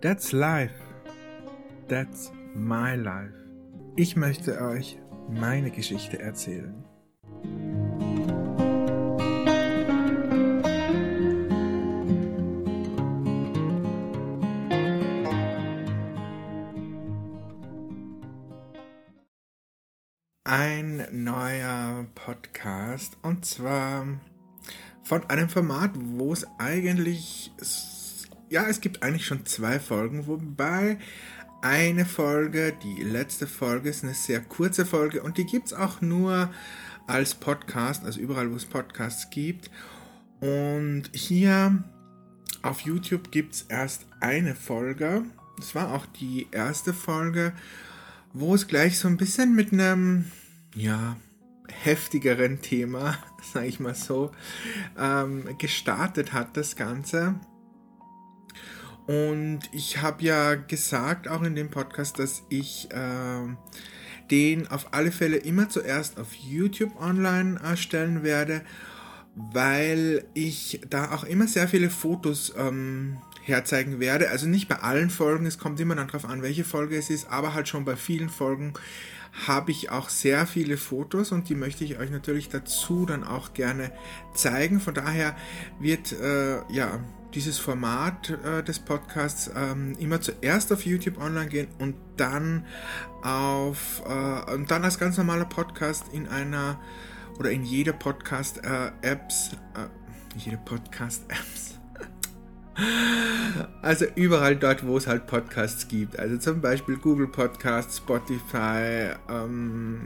That's life. That's my life. Ich möchte euch meine Geschichte erzählen. Ein neuer Podcast und zwar von einem Format, wo es eigentlich ja, es gibt eigentlich schon zwei Folgen, wobei eine Folge, die letzte Folge ist eine sehr kurze Folge und die gibt es auch nur als Podcast, also überall, wo es Podcasts gibt. Und hier auf YouTube gibt es erst eine Folge. Das war auch die erste Folge, wo es gleich so ein bisschen mit einem, ja, heftigeren Thema, sage ich mal so, ähm, gestartet hat, das Ganze. Und ich habe ja gesagt, auch in dem Podcast, dass ich äh, den auf alle Fälle immer zuerst auf YouTube online äh, stellen werde, weil ich da auch immer sehr viele Fotos ähm, herzeigen werde. Also nicht bei allen Folgen, es kommt immer dann darauf an, welche Folge es ist, aber halt schon bei vielen Folgen habe ich auch sehr viele Fotos und die möchte ich euch natürlich dazu dann auch gerne zeigen. Von daher wird äh, ja dieses Format äh, des Podcasts ähm, immer zuerst auf YouTube online gehen und dann auf äh, und dann als ganz normaler Podcast in einer oder in jeder Podcast äh, Apps äh, jede Podcast Apps also überall dort, wo es halt Podcasts gibt. Also zum Beispiel Google Podcasts, Spotify, ähm,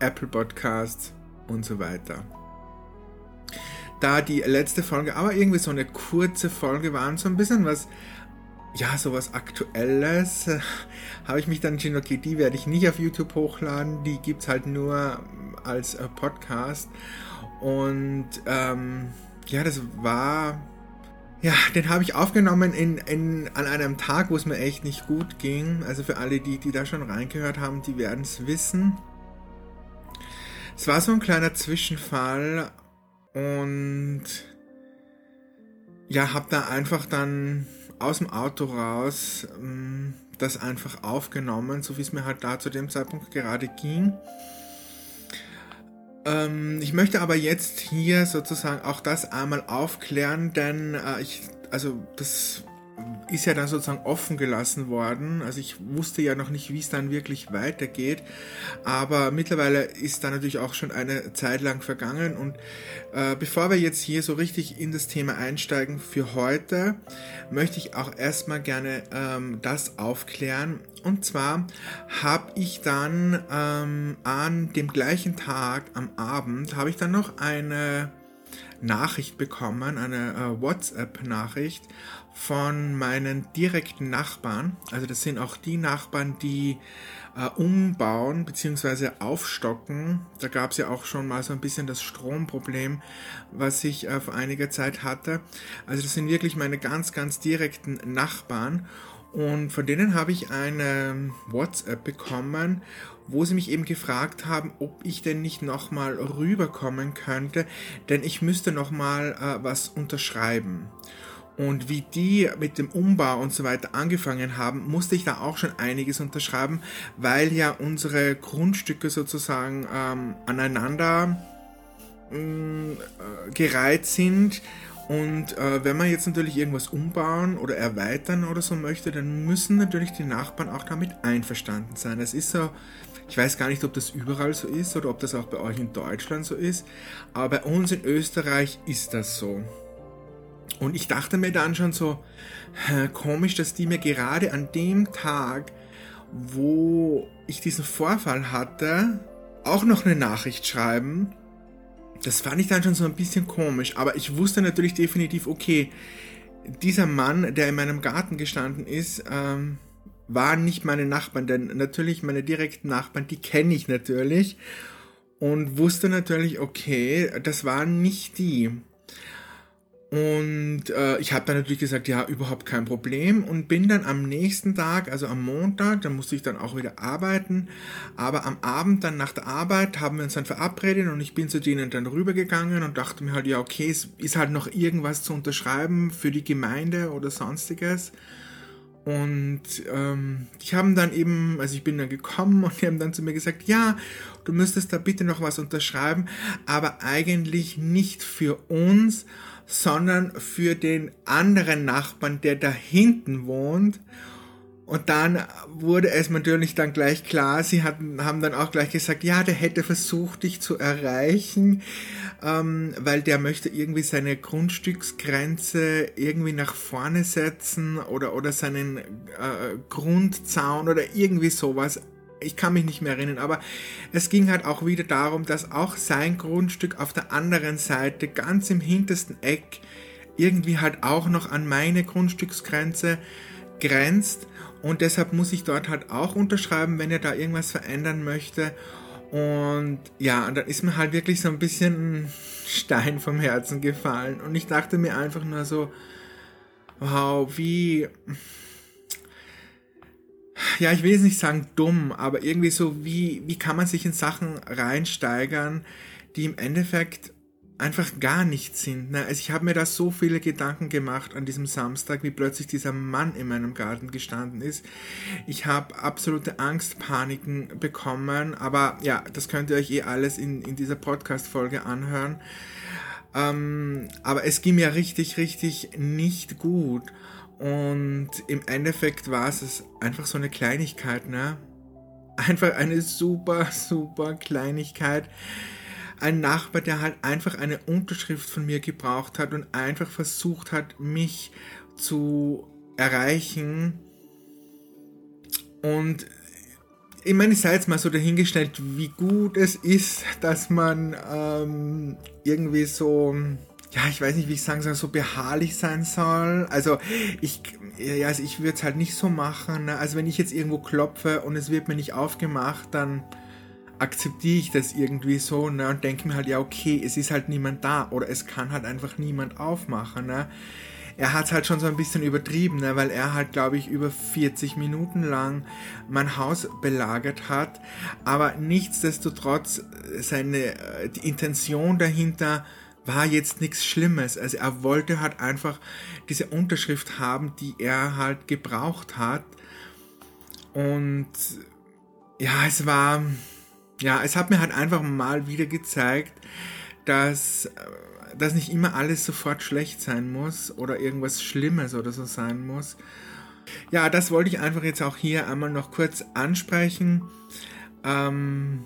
Apple Podcasts und so weiter da die letzte Folge aber irgendwie so eine kurze Folge war und so ein bisschen was, ja, sowas Aktuelles, äh, habe ich mich dann okay, die werde ich nicht auf YouTube hochladen, die gibt es halt nur als äh, Podcast. Und ähm, ja, das war, ja, den habe ich aufgenommen in, in, an einem Tag, wo es mir echt nicht gut ging. Also für alle, die, die da schon reingehört haben, die werden es wissen. Es war so ein kleiner Zwischenfall und ja, hab da einfach dann aus dem Auto raus ähm, das einfach aufgenommen, so wie es mir halt da zu dem Zeitpunkt gerade ging. Ähm, ich möchte aber jetzt hier sozusagen auch das einmal aufklären, denn äh, ich, also das ist ja dann sozusagen offen gelassen worden. Also ich wusste ja noch nicht, wie es dann wirklich weitergeht. Aber mittlerweile ist da natürlich auch schon eine Zeit lang vergangen. Und äh, bevor wir jetzt hier so richtig in das Thema einsteigen für heute, möchte ich auch erstmal gerne ähm, das aufklären. Und zwar habe ich dann ähm, an dem gleichen Tag am Abend, habe ich dann noch eine Nachricht bekommen, eine äh, WhatsApp-Nachricht von meinen direkten Nachbarn. Also das sind auch die Nachbarn, die äh, umbauen bzw. aufstocken. Da gab es ja auch schon mal so ein bisschen das Stromproblem, was ich äh, vor einiger Zeit hatte. Also das sind wirklich meine ganz, ganz direkten Nachbarn. Und von denen habe ich eine WhatsApp bekommen, wo sie mich eben gefragt haben, ob ich denn nicht nochmal rüberkommen könnte, denn ich müsste nochmal äh, was unterschreiben. Und wie die mit dem Umbau und so weiter angefangen haben, musste ich da auch schon einiges unterschreiben, weil ja unsere Grundstücke sozusagen ähm, aneinander mm, äh, gereiht sind. Und äh, wenn man jetzt natürlich irgendwas umbauen oder erweitern oder so möchte, dann müssen natürlich die Nachbarn auch damit einverstanden sein. Das ist so, ich weiß gar nicht, ob das überall so ist oder ob das auch bei euch in Deutschland so ist, aber bei uns in Österreich ist das so. Und ich dachte mir dann schon so, komisch, dass die mir gerade an dem Tag, wo ich diesen Vorfall hatte, auch noch eine Nachricht schreiben. Das fand ich dann schon so ein bisschen komisch, aber ich wusste natürlich definitiv, okay, dieser Mann, der in meinem Garten gestanden ist, ähm, waren nicht meine Nachbarn, denn natürlich meine direkten Nachbarn, die kenne ich natürlich und wusste natürlich, okay, das waren nicht die. Und äh, ich habe dann natürlich gesagt, ja, überhaupt kein Problem und bin dann am nächsten Tag, also am Montag, dann musste ich dann auch wieder arbeiten, aber am Abend dann nach der Arbeit haben wir uns dann verabredet und ich bin zu denen dann rübergegangen und dachte mir halt, ja, okay, es ist halt noch irgendwas zu unterschreiben für die Gemeinde oder sonstiges. Und ähm, die haben dann eben, also ich bin dann gekommen und die haben dann zu mir gesagt, ja, du müsstest da bitte noch was unterschreiben, aber eigentlich nicht für uns, sondern für den anderen Nachbarn, der da hinten wohnt. Und dann wurde es natürlich dann gleich klar, sie hatten, haben dann auch gleich gesagt, ja, der hätte versucht, dich zu erreichen, ähm, weil der möchte irgendwie seine Grundstücksgrenze irgendwie nach vorne setzen oder, oder seinen äh, Grundzaun oder irgendwie sowas. Ich kann mich nicht mehr erinnern, aber es ging halt auch wieder darum, dass auch sein Grundstück auf der anderen Seite, ganz im hintersten Eck, irgendwie halt auch noch an meine Grundstücksgrenze grenzt und deshalb muss ich dort halt auch unterschreiben, wenn er da irgendwas verändern möchte. Und ja, dann ist mir halt wirklich so ein bisschen ein Stein vom Herzen gefallen. Und ich dachte mir einfach nur so, wow, wie, ja, ich will jetzt nicht sagen dumm, aber irgendwie so, wie, wie kann man sich in Sachen reinsteigern, die im Endeffekt einfach gar nichts sind. Ne? Also ich habe mir da so viele Gedanken gemacht an diesem Samstag, wie plötzlich dieser Mann in meinem Garten gestanden ist. Ich habe absolute Angstpaniken bekommen, aber ja, das könnt ihr euch eh alles in, in dieser Podcast-Folge anhören. Ähm, aber es ging mir richtig, richtig nicht gut. Und im Endeffekt war es einfach so eine Kleinigkeit, ne? Einfach eine super, super Kleinigkeit ein Nachbar, der halt einfach eine Unterschrift von mir gebraucht hat und einfach versucht hat, mich zu erreichen. Und ich meine, ich sei jetzt mal so dahingestellt, wie gut es ist, dass man ähm, irgendwie so, ja, ich weiß nicht, wie ich sagen soll, so beharrlich sein soll. Also ich, ja, also ich würde es halt nicht so machen. Ne? Also wenn ich jetzt irgendwo klopfe und es wird mir nicht aufgemacht, dann akzeptiere ich das irgendwie so ne, und denke mir halt, ja, okay, es ist halt niemand da oder es kann halt einfach niemand aufmachen. Ne. Er hat es halt schon so ein bisschen übertrieben, ne, weil er halt, glaube ich, über 40 Minuten lang mein Haus belagert hat, aber nichtsdestotrotz seine äh, die Intention dahinter war jetzt nichts Schlimmes. Also er wollte halt einfach diese Unterschrift haben, die er halt gebraucht hat. Und ja, es war, ja, es hat mir halt einfach mal wieder gezeigt, dass, äh, dass nicht immer alles sofort schlecht sein muss oder irgendwas Schlimmes oder so sein muss. Ja, das wollte ich einfach jetzt auch hier einmal noch kurz ansprechen, ähm,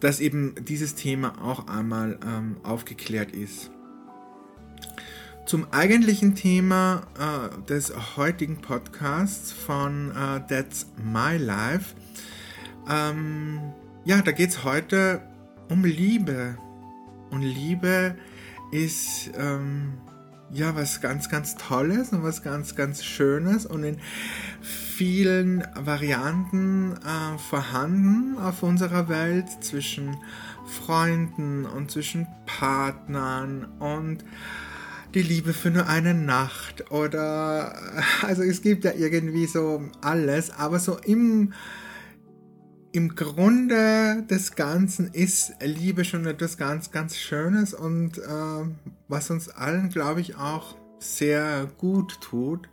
dass eben dieses Thema auch einmal ähm, aufgeklärt ist. Zum eigentlichen Thema äh, des heutigen Podcasts von äh, That's My Life. Ähm, ja, da geht es heute um Liebe. Und Liebe ist ähm, ja was ganz, ganz Tolles und was ganz, ganz Schönes und in vielen Varianten äh, vorhanden auf unserer Welt zwischen Freunden und zwischen Partnern und die Liebe für nur eine Nacht oder also es gibt ja irgendwie so alles, aber so im im Grunde des Ganzen ist Liebe schon etwas ganz, ganz Schönes und äh, was uns allen, glaube ich, auch sehr gut tut.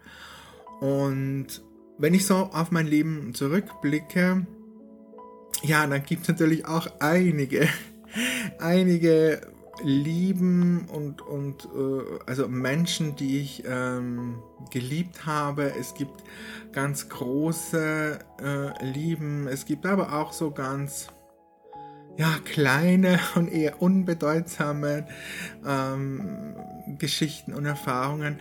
Und wenn ich so auf mein Leben zurückblicke, ja, dann gibt es natürlich auch einige, einige lieben und, und äh, also Menschen, die ich ähm, geliebt habe. Es gibt ganz große äh, Lieben, es gibt aber auch so ganz ja, kleine und eher unbedeutsame ähm, Geschichten und Erfahrungen.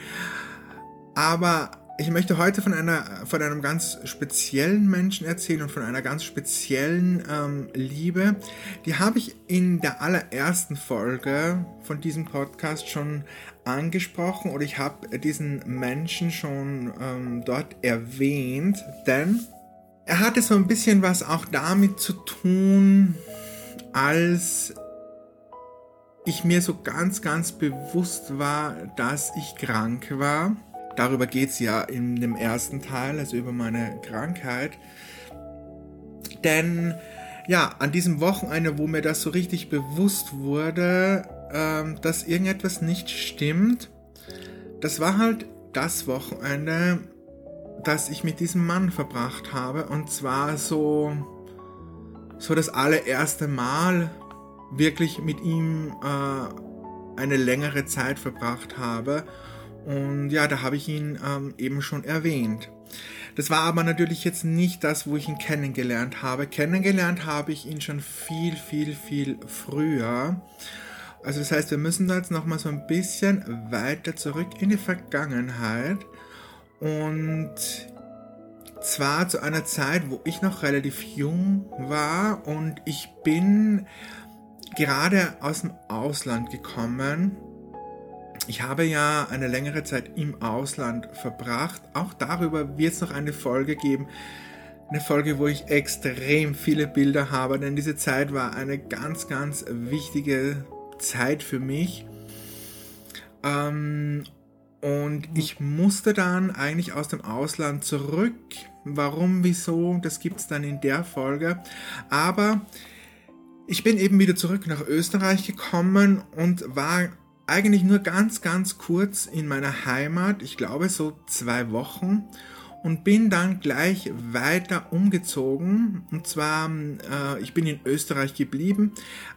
Aber ich möchte heute von einer von einem ganz speziellen Menschen erzählen und von einer ganz speziellen ähm, Liebe. Die habe ich in der allerersten Folge von diesem Podcast schon angesprochen oder ich habe diesen Menschen schon ähm, dort erwähnt, denn er hatte so ein bisschen was auch damit zu tun, als ich mir so ganz, ganz bewusst war, dass ich krank war Darüber geht es ja in dem ersten Teil, also über meine Krankheit. Denn ja, an diesem Wochenende, wo mir das so richtig bewusst wurde, ähm, dass irgendetwas nicht stimmt, das war halt das Wochenende, das ich mit diesem Mann verbracht habe. Und zwar so, so das allererste Mal wirklich mit ihm äh, eine längere Zeit verbracht habe. Und ja, da habe ich ihn ähm, eben schon erwähnt. Das war aber natürlich jetzt nicht das, wo ich ihn kennengelernt habe. Kennengelernt habe ich ihn schon viel, viel, viel früher. Also das heißt, wir müssen da jetzt nochmal so ein bisschen weiter zurück in die Vergangenheit. Und zwar zu einer Zeit, wo ich noch relativ jung war und ich bin gerade aus dem Ausland gekommen ich habe ja eine längere Zeit im Ausland verbracht. Auch darüber wird es noch eine Folge geben. Eine Folge, wo ich extrem viele Bilder habe, denn diese Zeit war eine ganz, ganz wichtige Zeit für mich. Ähm, und ich musste dann eigentlich aus dem Ausland zurück. Warum, wieso, das gibt es dann in der Folge. Aber ich bin eben wieder zurück nach Österreich gekommen und war eigentlich nur ganz, ganz kurz in meiner Heimat, ich glaube so zwei Wochen, und bin dann gleich weiter umgezogen. Und zwar, äh, ich bin in Österreich geblieben,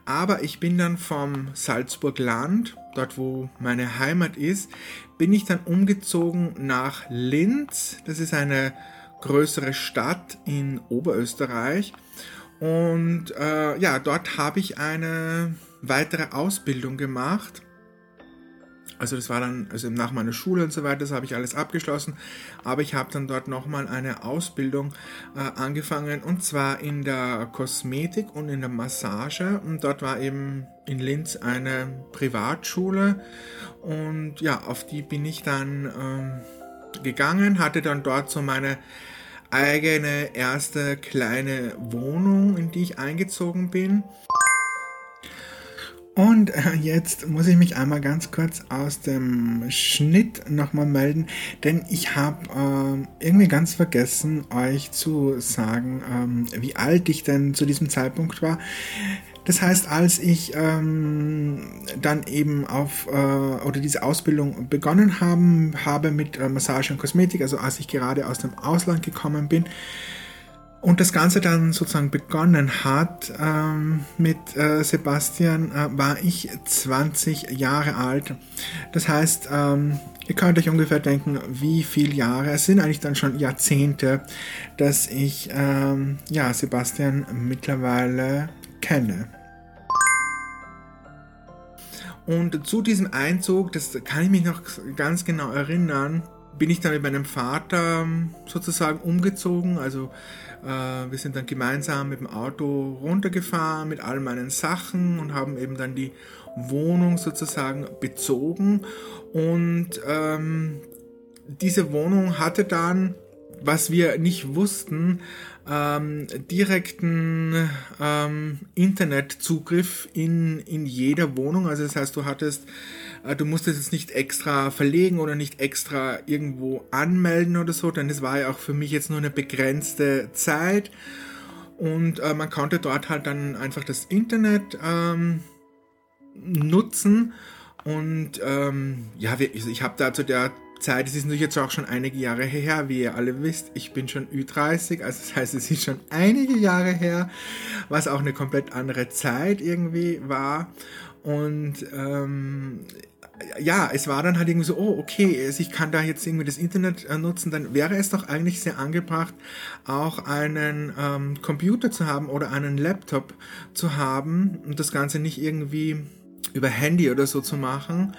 aber ich bin dann vom Salzburg Land, dort wo meine Heimat ist, bin ich dann umgezogen nach Linz. Das ist eine größere Stadt in Oberösterreich. Und äh, ja, dort habe ich eine weitere Ausbildung gemacht also das war dann, also nach meiner Schule und so weiter, das habe ich alles abgeschlossen. Aber ich habe dann dort nochmal eine Ausbildung äh, angefangen und zwar in der Kosmetik und in der Massage. Und dort war eben in Linz eine Privatschule. Und ja, auf die bin ich dann ähm, gegangen, hatte dann dort so meine eigene erste kleine Wohnung, in die ich eingezogen bin. Und äh, jetzt muss ich mich einmal ganz kurz aus dem Schnitt nochmal melden, denn ich habe äh, irgendwie ganz vergessen, euch zu sagen, ähm, wie alt ich denn zu diesem Zeitpunkt war. Das heißt, als ich ähm, dann eben auf äh, oder diese Ausbildung begonnen haben, habe mit äh, Massage und Kosmetik, also als ich gerade aus dem Ausland gekommen bin, und das Ganze dann sozusagen begonnen hat ähm, mit äh, Sebastian, äh, war ich 20 Jahre alt. Das heißt, ähm, ihr könnt euch ungefähr denken, wie viele Jahre, es sind eigentlich dann schon Jahrzehnte, dass ich ähm, ja, Sebastian mittlerweile kenne. Und zu diesem Einzug, das kann ich mich noch ganz genau erinnern, bin ich dann mit meinem Vater ähm, sozusagen umgezogen. Also wir sind dann gemeinsam mit dem Auto runtergefahren mit all meinen Sachen und haben eben dann die Wohnung sozusagen bezogen. Und ähm, diese Wohnung hatte dann, was wir nicht wussten, ähm, direkten ähm, Internetzugriff in, in jeder Wohnung. Also das heißt, du hattest äh, du musstest es nicht extra verlegen oder nicht extra irgendwo anmelden oder so, denn es war ja auch für mich jetzt nur eine begrenzte Zeit. Und äh, man konnte dort halt dann einfach das Internet ähm, nutzen. Und ähm, ja, also ich habe da zu der Zeit, es ist natürlich jetzt auch schon einige Jahre her, wie ihr alle wisst, ich bin schon Ü30, also das heißt, es ist schon einige Jahre her, was auch eine komplett andere Zeit irgendwie war. Und ähm, ja, es war dann halt irgendwie so, oh, okay, ich kann da jetzt irgendwie das Internet äh, nutzen, dann wäre es doch eigentlich sehr angebracht, auch einen ähm, Computer zu haben oder einen Laptop zu haben und das Ganze nicht irgendwie über Handy oder so zu machen.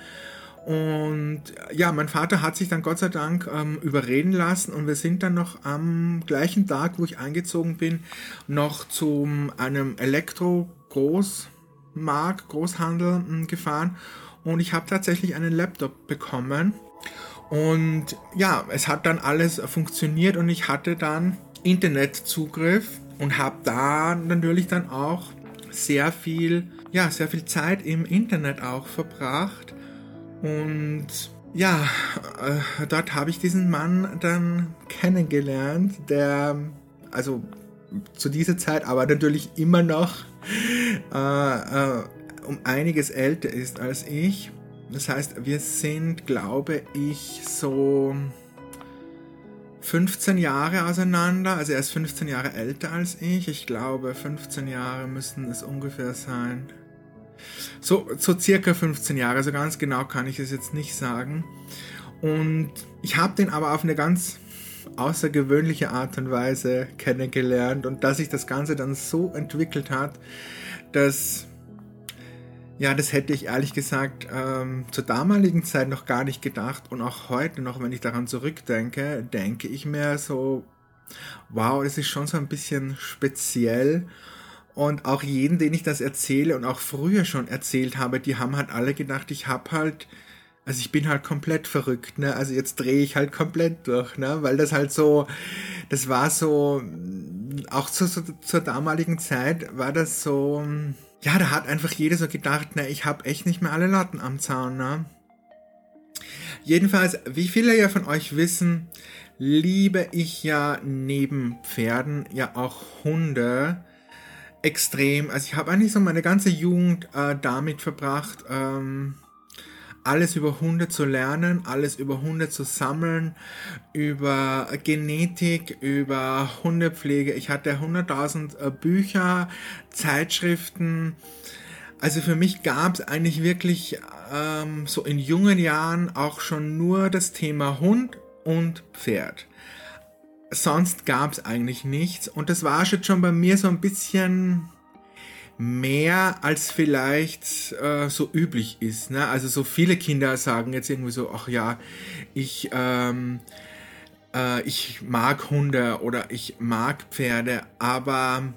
Und ja, mein Vater hat sich dann Gott sei Dank ähm, überreden lassen und wir sind dann noch am gleichen Tag, wo ich eingezogen bin, noch zu einem Elektro-Großmarkt, Großhandel hm, gefahren und ich habe tatsächlich einen Laptop bekommen. Und ja, es hat dann alles funktioniert und ich hatte dann Internetzugriff und habe da natürlich dann auch sehr viel, ja, sehr viel Zeit im Internet auch verbracht. Und ja, äh, dort habe ich diesen Mann dann kennengelernt, der, also zu dieser Zeit, aber natürlich immer noch äh, äh, um einiges älter ist als ich. Das heißt, wir sind, glaube ich, so 15 Jahre auseinander. Also er ist 15 Jahre älter als ich. Ich glaube, 15 Jahre müssten es ungefähr sein. So, so circa 15 Jahre, so ganz genau kann ich es jetzt nicht sagen. Und ich habe den aber auf eine ganz außergewöhnliche Art und Weise kennengelernt und dass sich das Ganze dann so entwickelt hat, dass ja, das hätte ich ehrlich gesagt ähm, zur damaligen Zeit noch gar nicht gedacht und auch heute noch, wenn ich daran zurückdenke, denke ich mir so, wow, das ist schon so ein bisschen speziell und auch jeden, den ich das erzähle und auch früher schon erzählt habe, die haben halt alle gedacht, ich habe halt also ich bin halt komplett verrückt, ne? Also jetzt drehe ich halt komplett durch, ne? Weil das halt so, das war so, auch zu, so, zur damaligen Zeit war das so, ja, da hat einfach jeder so gedacht, ne, ich habe echt nicht mehr alle Latten am Zaun, ne? Jedenfalls, wie viele ja von euch wissen, liebe ich ja neben Pferden ja auch Hunde extrem. Also ich habe eigentlich so meine ganze Jugend äh, damit verbracht, ähm, alles über Hunde zu lernen, alles über Hunde zu sammeln, über Genetik, über Hundepflege. Ich hatte 100.000 äh, Bücher, Zeitschriften. Also für mich gab es eigentlich wirklich ähm, so in jungen Jahren auch schon nur das Thema Hund und Pferd. Sonst gab es eigentlich nichts und das war schon bei mir so ein bisschen mehr als vielleicht äh, so üblich ist. Ne? Also so viele Kinder sagen jetzt irgendwie so, ach ja, ich, ähm, äh, ich mag Hunde oder ich mag Pferde, aber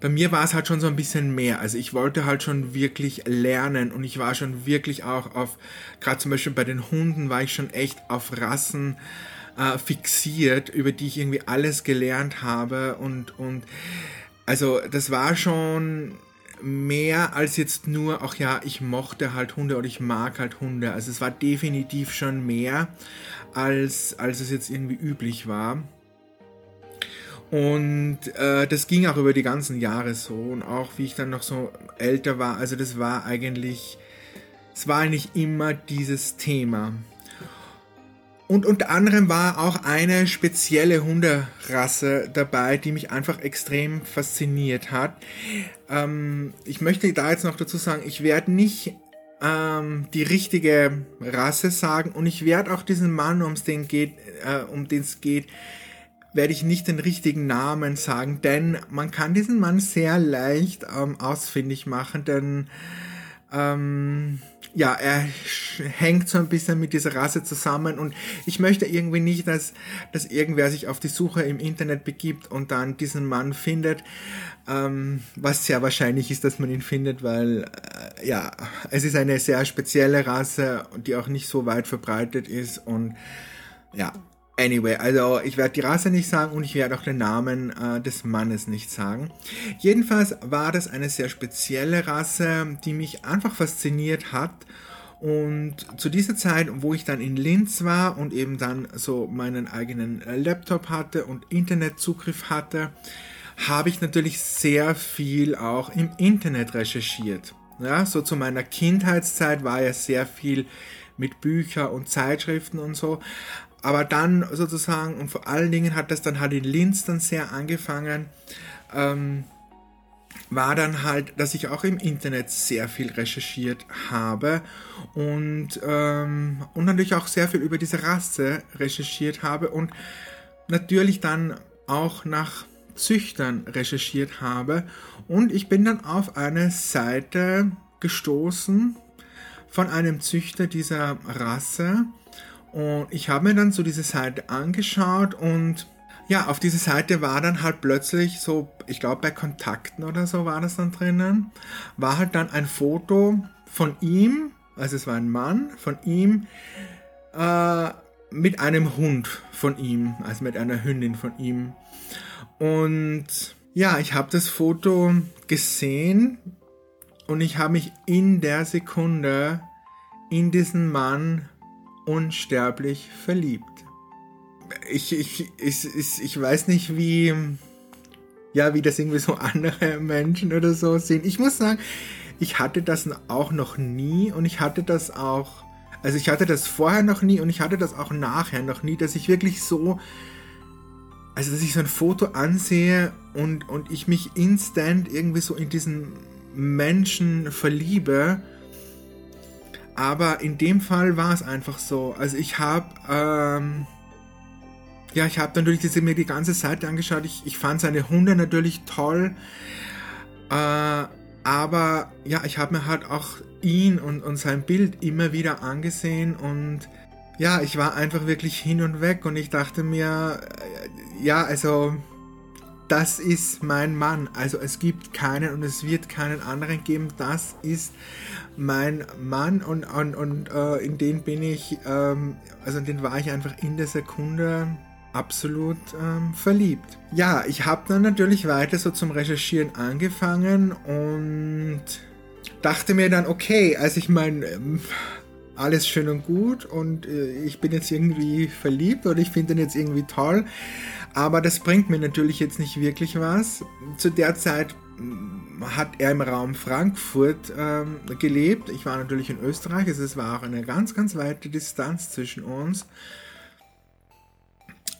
bei mir war es halt schon so ein bisschen mehr. Also ich wollte halt schon wirklich lernen und ich war schon wirklich auch auf, gerade zum Beispiel bei den Hunden war ich schon echt auf Rassen äh, fixiert, über die ich irgendwie alles gelernt habe und, und also das war schon mehr als jetzt nur, ach ja, ich mochte halt Hunde oder ich mag halt Hunde. Also es war definitiv schon mehr, als, als es jetzt irgendwie üblich war. Und äh, das ging auch über die ganzen Jahre so. Und auch wie ich dann noch so älter war, also das war eigentlich, es war eigentlich immer dieses Thema. Und unter anderem war auch eine spezielle Hunderasse dabei, die mich einfach extrem fasziniert hat. Ähm, ich möchte da jetzt noch dazu sagen, ich werde nicht ähm, die richtige Rasse sagen und ich werde auch diesen Mann, um den geht, äh, um den es geht, werde ich nicht den richtigen Namen sagen, denn man kann diesen Mann sehr leicht ähm, ausfindig machen, denn ähm, ja, er hängt so ein bisschen mit dieser Rasse zusammen und ich möchte irgendwie nicht, dass, dass irgendwer sich auf die Suche im Internet begibt und dann diesen Mann findet, ähm, was sehr wahrscheinlich ist, dass man ihn findet, weil äh, ja, es ist eine sehr spezielle Rasse, die auch nicht so weit verbreitet ist und ja, Anyway, also ich werde die Rasse nicht sagen und ich werde auch den Namen äh, des Mannes nicht sagen. Jedenfalls war das eine sehr spezielle Rasse, die mich einfach fasziniert hat. Und zu dieser Zeit, wo ich dann in Linz war und eben dann so meinen eigenen Laptop hatte und Internetzugriff hatte, habe ich natürlich sehr viel auch im Internet recherchiert. Ja, so zu meiner Kindheitszeit war ja sehr viel mit Büchern und Zeitschriften und so. Aber dann sozusagen, und vor allen Dingen hat das dann halt in Linz dann sehr angefangen, ähm, war dann halt, dass ich auch im Internet sehr viel recherchiert habe und, ähm, und natürlich auch sehr viel über diese Rasse recherchiert habe und natürlich dann auch nach Züchtern recherchiert habe. Und ich bin dann auf eine Seite gestoßen von einem Züchter dieser Rasse, und ich habe mir dann so diese Seite angeschaut und ja, auf dieser Seite war dann halt plötzlich so, ich glaube bei Kontakten oder so war das dann drinnen, war halt dann ein Foto von ihm, also es war ein Mann, von ihm äh, mit einem Hund von ihm, also mit einer Hündin von ihm. Und ja, ich habe das Foto gesehen und ich habe mich in der Sekunde in diesen Mann unsterblich verliebt. Ich, ich, ich, ich, weiß nicht, wie, ja, wie das irgendwie so andere Menschen oder so sehen. Ich muss sagen, ich hatte das auch noch nie und ich hatte das auch, also ich hatte das vorher noch nie und ich hatte das auch nachher noch nie, dass ich wirklich so also dass ich so ein Foto ansehe und, und ich mich instant irgendwie so in diesen Menschen verliebe. Aber in dem Fall war es einfach so. Also ich habe, ähm, ja, ich habe natürlich diese, mir die ganze Seite angeschaut. Ich, ich fand seine Hunde natürlich toll. Äh, aber ja, ich habe mir halt auch ihn und, und sein Bild immer wieder angesehen und ja, ich war einfach wirklich hin und weg und ich dachte mir, äh, ja, also das ist mein Mann. Also es gibt keinen und es wird keinen anderen geben. Das ist mein Mann und, und, und äh, in den bin ich, ähm, also in den war ich einfach in der Sekunde absolut ähm, verliebt. Ja, ich habe dann natürlich weiter so zum Recherchieren angefangen und dachte mir dann, okay, also ich meine, ähm, alles schön und gut und äh, ich bin jetzt irgendwie verliebt oder ich finde ihn jetzt irgendwie toll, aber das bringt mir natürlich jetzt nicht wirklich was. Zu der Zeit mm, hat er im Raum Frankfurt ähm, gelebt. Ich war natürlich in Österreich, also es war auch eine ganz, ganz weite Distanz zwischen uns.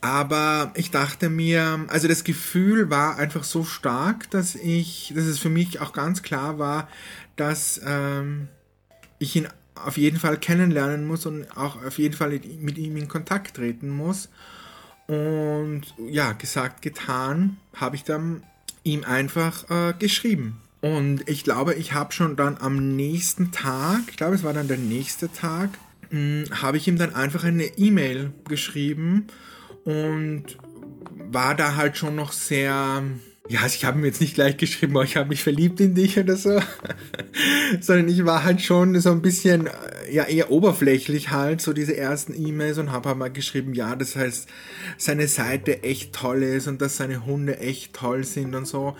Aber ich dachte mir, also das Gefühl war einfach so stark, dass ich, dass es für mich auch ganz klar war, dass ähm, ich ihn auf jeden Fall kennenlernen muss und auch auf jeden Fall mit ihm in Kontakt treten muss. Und ja, gesagt, getan, habe ich dann ihm einfach äh, geschrieben. Und ich glaube, ich habe schon dann am nächsten Tag, ich glaube, es war dann der nächste Tag, hm, habe ich ihm dann einfach eine E-Mail geschrieben und war da halt schon noch sehr, ja, also ich habe mir jetzt nicht gleich geschrieben, ich habe mich verliebt in dich oder so, sondern ich war halt schon so ein bisschen, ja, eher oberflächlich halt, so diese ersten E-Mails und habe halt mal geschrieben, ja, das heißt, seine Seite echt toll ist und dass seine Hunde echt toll sind und so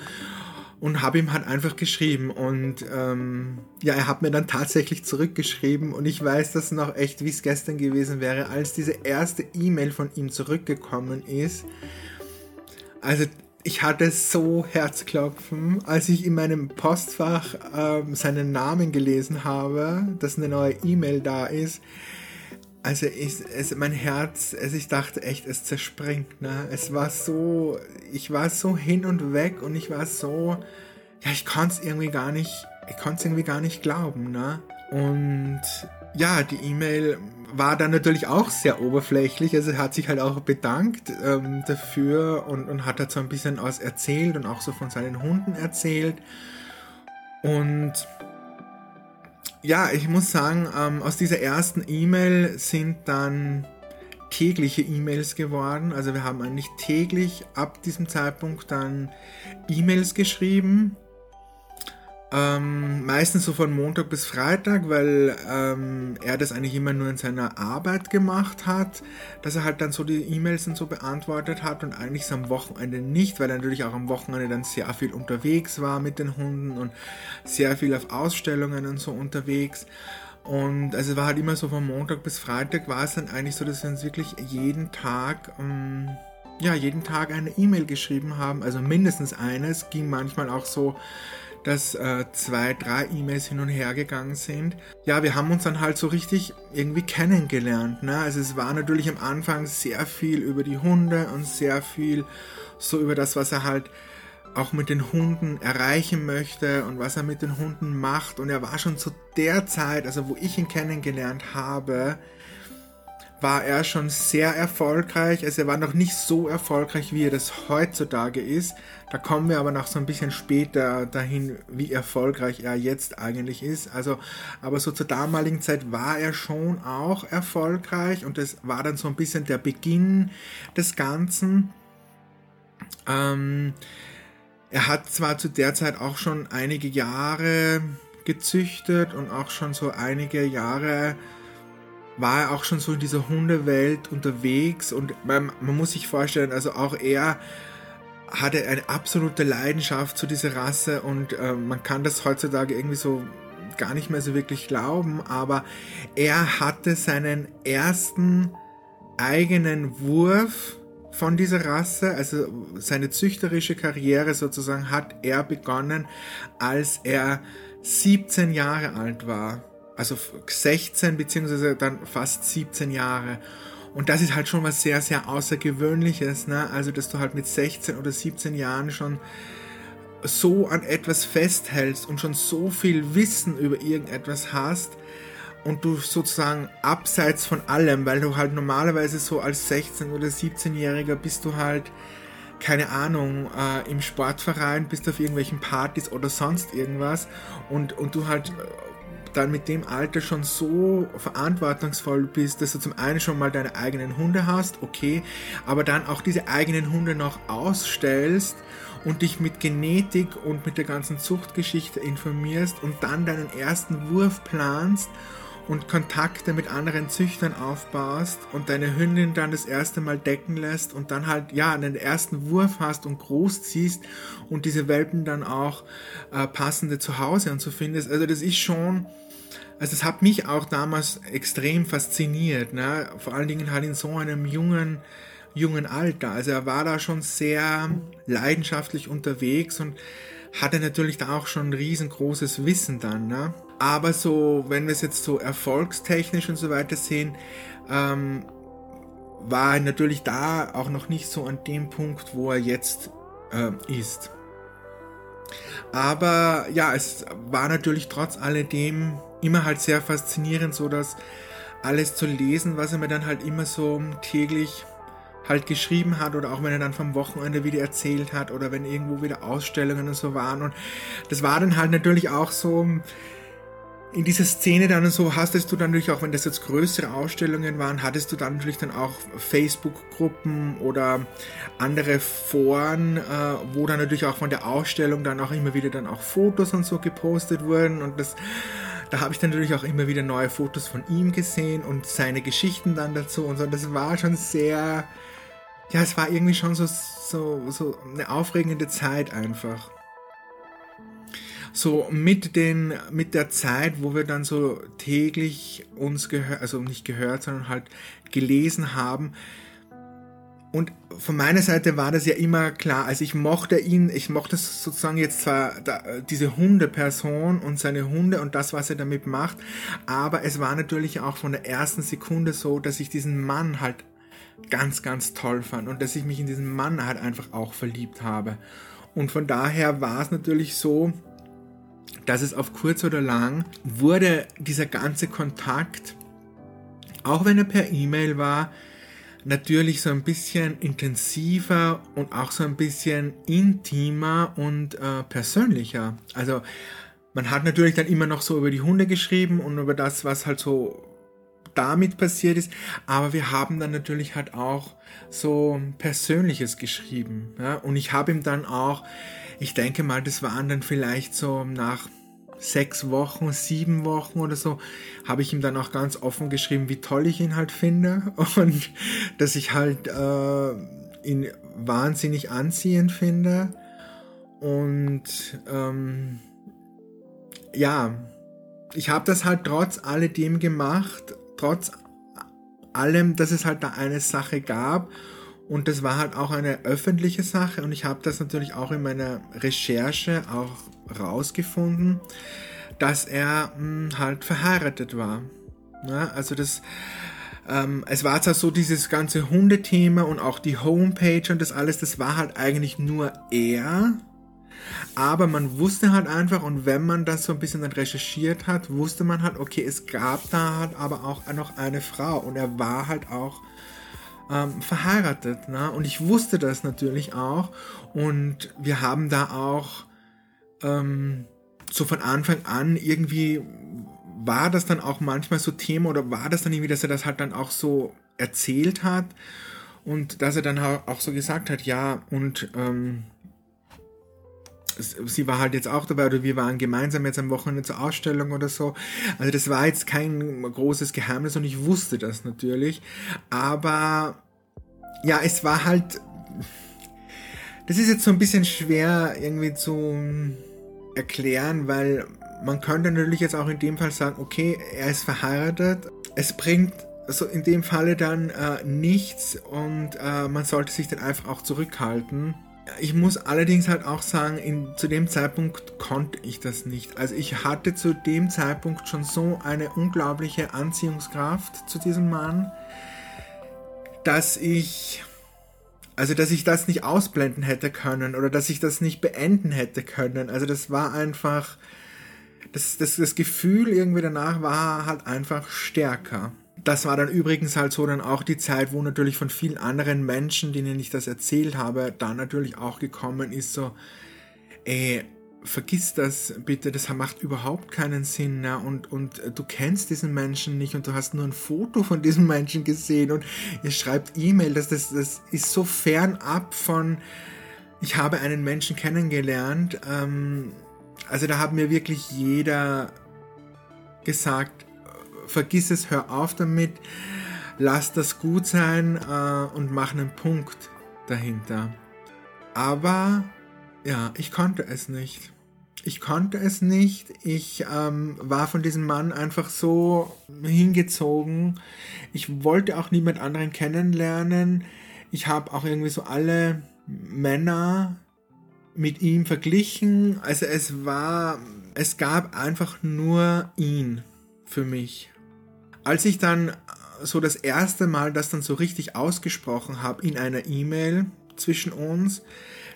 und habe ihm halt einfach geschrieben und ähm, ja, er hat mir dann tatsächlich zurückgeschrieben und ich weiß das noch echt, wie es gestern gewesen wäre, als diese erste E-Mail von ihm zurückgekommen ist. Also ich hatte so Herzklopfen, als ich in meinem Postfach ähm, seinen Namen gelesen habe, dass eine neue E-Mail da ist also ich, es, mein Herz, also ich dachte echt, es zerspringt. Ne? Es war so, ich war so hin und weg und ich war so, ja, ich konnte es irgendwie gar nicht, ich konnte es irgendwie gar nicht glauben. Ne? Und ja, die E-Mail war dann natürlich auch sehr oberflächlich. Also hat sich halt auch bedankt ähm, dafür und, und hat halt so ein bisschen aus erzählt und auch so von seinen Hunden erzählt. Und ja, ich muss sagen, ähm, aus dieser ersten E-Mail sind dann tägliche E-Mails geworden. Also wir haben eigentlich täglich ab diesem Zeitpunkt dann E-Mails geschrieben ähm, meistens so von Montag bis Freitag, weil ähm, er das eigentlich immer nur in seiner Arbeit gemacht hat, dass er halt dann so die E-Mails und so beantwortet hat und eigentlich am Wochenende nicht, weil er natürlich auch am Wochenende dann sehr viel unterwegs war mit den Hunden und sehr viel auf Ausstellungen und so unterwegs. Und also es war halt immer so von Montag bis Freitag war es dann eigentlich so, dass wir uns wirklich jeden Tag, ähm, ja, jeden Tag eine E-Mail geschrieben haben, also mindestens eines, ging manchmal auch so dass äh, zwei, drei E-Mails hin und her gegangen sind. Ja, wir haben uns dann halt so richtig irgendwie kennengelernt. Ne? Also es war natürlich am Anfang sehr viel über die Hunde und sehr viel so über das, was er halt auch mit den Hunden erreichen möchte und was er mit den Hunden macht. Und er war schon zu der Zeit, also wo ich ihn kennengelernt habe, war er schon sehr erfolgreich. Also er war noch nicht so erfolgreich, wie er das heutzutage ist. Da kommen wir aber noch so ein bisschen später dahin, wie erfolgreich er jetzt eigentlich ist. Also, aber so zur damaligen Zeit war er schon auch erfolgreich und das war dann so ein bisschen der Beginn des Ganzen. Ähm, er hat zwar zu der Zeit auch schon einige Jahre gezüchtet und auch schon so einige Jahre war er auch schon so in dieser Hundewelt unterwegs und man, man muss sich vorstellen, also auch er hatte eine absolute Leidenschaft zu dieser Rasse und äh, man kann das heutzutage irgendwie so gar nicht mehr so wirklich glauben, aber er hatte seinen ersten eigenen Wurf von dieser Rasse, also seine züchterische Karriere sozusagen hat er begonnen, als er 17 Jahre alt war also 16 beziehungsweise dann fast 17 Jahre. Und das ist halt schon was sehr, sehr Außergewöhnliches, ne? Also, dass du halt mit 16 oder 17 Jahren schon so an etwas festhältst und schon so viel Wissen über irgendetwas hast und du sozusagen abseits von allem, weil du halt normalerweise so als 16- oder 17-Jähriger bist du halt, keine Ahnung, äh, im Sportverein, bist auf irgendwelchen Partys oder sonst irgendwas und, und du halt dann mit dem Alter schon so verantwortungsvoll bist, dass du zum einen schon mal deine eigenen Hunde hast, okay, aber dann auch diese eigenen Hunde noch ausstellst und dich mit Genetik und mit der ganzen Zuchtgeschichte informierst und dann deinen ersten Wurf planst und Kontakte mit anderen Züchtern aufbaust und deine Hündin dann das erste Mal decken lässt und dann halt ja einen ersten Wurf hast und großziehst und diese Welpen dann auch äh, passende Zuhause und so findest. Also das ist schon also es hat mich auch damals extrem fasziniert, ne? vor allen Dingen halt in so einem jungen, jungen Alter. Also er war da schon sehr leidenschaftlich unterwegs und hatte natürlich da auch schon ein riesengroßes Wissen dann. Ne? Aber so, wenn wir es jetzt so erfolgstechnisch und so weiter sehen, ähm, war er natürlich da auch noch nicht so an dem Punkt, wo er jetzt äh, ist. Aber ja, es war natürlich trotz alledem immer halt sehr faszinierend, so dass alles zu lesen, was er mir dann halt immer so täglich halt geschrieben hat oder auch wenn er dann vom Wochenende wieder erzählt hat oder wenn irgendwo wieder Ausstellungen und so waren. Und das war dann halt natürlich auch so in dieser Szene dann so hastest du dann natürlich auch, wenn das jetzt größere Ausstellungen waren, hattest du dann natürlich dann auch Facebook-Gruppen oder andere Foren, äh, wo dann natürlich auch von der Ausstellung dann auch immer wieder dann auch Fotos und so gepostet wurden. Und das da habe ich dann natürlich auch immer wieder neue Fotos von ihm gesehen und seine Geschichten dann dazu und so. Das war schon sehr, ja, es war irgendwie schon so, so, so eine aufregende Zeit einfach. So mit den, mit der Zeit, wo wir dann so täglich uns gehört, also nicht gehört, sondern halt gelesen haben, und von meiner Seite war das ja immer klar. Also ich mochte ihn, ich mochte sozusagen jetzt zwar da, diese Hundeperson und seine Hunde und das, was er damit macht, aber es war natürlich auch von der ersten Sekunde so, dass ich diesen Mann halt ganz, ganz toll fand und dass ich mich in diesen Mann halt einfach auch verliebt habe. Und von daher war es natürlich so, dass es auf kurz oder lang wurde dieser ganze Kontakt, auch wenn er per E-Mail war, natürlich so ein bisschen intensiver und auch so ein bisschen intimer und äh, persönlicher. Also man hat natürlich dann immer noch so über die Hunde geschrieben und über das, was halt so damit passiert ist, aber wir haben dann natürlich halt auch so Persönliches geschrieben. Ja? Und ich habe ihm dann auch, ich denke mal, das waren dann vielleicht so nach sechs Wochen, sieben Wochen oder so, habe ich ihm dann auch ganz offen geschrieben, wie toll ich ihn halt finde und dass ich halt äh, ihn wahnsinnig anziehend finde. Und ähm, ja, ich habe das halt trotz alledem gemacht, trotz allem, dass es halt da eine Sache gab. Und das war halt auch eine öffentliche Sache und ich habe das natürlich auch in meiner Recherche auch rausgefunden, dass er mh, hm, halt verheiratet war. Ja, also das, ähm, es war zwar so dieses ganze Hundethema und auch die Homepage und das alles, das war halt eigentlich nur er. Aber man wusste halt einfach, und wenn man das so ein bisschen dann recherchiert hat, wusste man halt, okay, es gab da halt aber auch noch eine Frau und er war halt auch ähm, verheiratet. Ne? Und ich wusste das natürlich auch. Und wir haben da auch ähm, so von Anfang an irgendwie war das dann auch manchmal so Thema oder war das dann irgendwie, dass er das halt dann auch so erzählt hat und dass er dann auch so gesagt hat, ja, und ähm, sie war halt jetzt auch dabei oder wir waren gemeinsam jetzt am Wochenende zur Ausstellung oder so. Also das war jetzt kein großes Geheimnis und ich wusste das natürlich. Aber ja, es war halt. Das ist jetzt so ein bisschen schwer irgendwie zu erklären, weil man könnte natürlich jetzt auch in dem Fall sagen, okay, er ist verheiratet. Es bringt also in dem Falle dann äh, nichts und äh, man sollte sich dann einfach auch zurückhalten. Ich muss allerdings halt auch sagen, in, zu dem Zeitpunkt konnte ich das nicht. Also ich hatte zu dem Zeitpunkt schon so eine unglaubliche Anziehungskraft zu diesem Mann, dass ich, also dass ich das nicht ausblenden hätte können oder dass ich das nicht beenden hätte können. Also das war einfach, das, das, das Gefühl irgendwie danach war halt einfach stärker. Das war dann übrigens halt so dann auch die Zeit, wo natürlich von vielen anderen Menschen, denen ich das erzählt habe, dann natürlich auch gekommen ist so, ey, vergiss das bitte, das macht überhaupt keinen Sinn. Ne? Und, und du kennst diesen Menschen nicht und du hast nur ein Foto von diesem Menschen gesehen und ihr schreibt E-Mail, das, das, das ist so fernab von, ich habe einen Menschen kennengelernt. Ähm, also da hat mir wirklich jeder gesagt, vergiss es, hör auf damit, lass das gut sein äh, und mach einen Punkt dahinter. Aber ja, ich konnte es nicht. Ich konnte es nicht. Ich ähm, war von diesem Mann einfach so hingezogen. Ich wollte auch niemand anderen kennenlernen. Ich habe auch irgendwie so alle Männer mit ihm verglichen. Also es war, es gab einfach nur ihn für mich. Als ich dann so das erste Mal das dann so richtig ausgesprochen habe in einer E-Mail zwischen uns,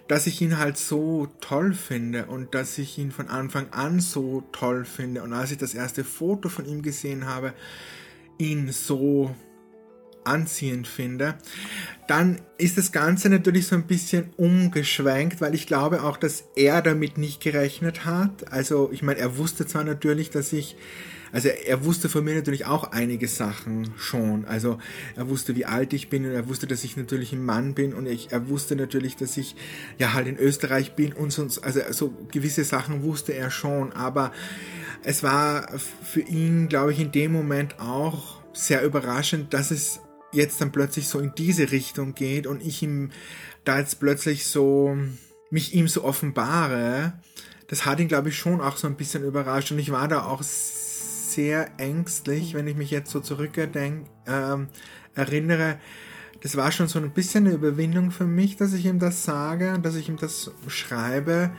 dass ich ihn halt so toll finde und dass ich ihn von Anfang an so toll finde. Und als ich das erste Foto von ihm gesehen habe, ihn so anziehend finde, dann ist das Ganze natürlich so ein bisschen umgeschwenkt, weil ich glaube auch, dass er damit nicht gerechnet hat. Also ich meine, er wusste zwar natürlich, dass ich also er wusste von mir natürlich auch einige Sachen schon. Also er wusste, wie alt ich bin und er wusste, dass ich natürlich ein Mann bin und ich, er wusste natürlich, dass ich ja halt in Österreich bin und sonst, also so gewisse Sachen wusste er schon, aber es war für ihn, glaube ich, in dem Moment auch sehr überraschend, dass es jetzt dann plötzlich so in diese Richtung geht und ich ihm da jetzt plötzlich so mich ihm so offenbare. Das hat ihn, glaube ich, schon auch so ein bisschen überrascht und ich war da auch sehr ängstlich, wenn ich mich jetzt so zurückdenke, ähm, erinnere. Das war schon so ein bisschen eine Überwindung für mich, dass ich ihm das sage, dass ich ihm das schreibe,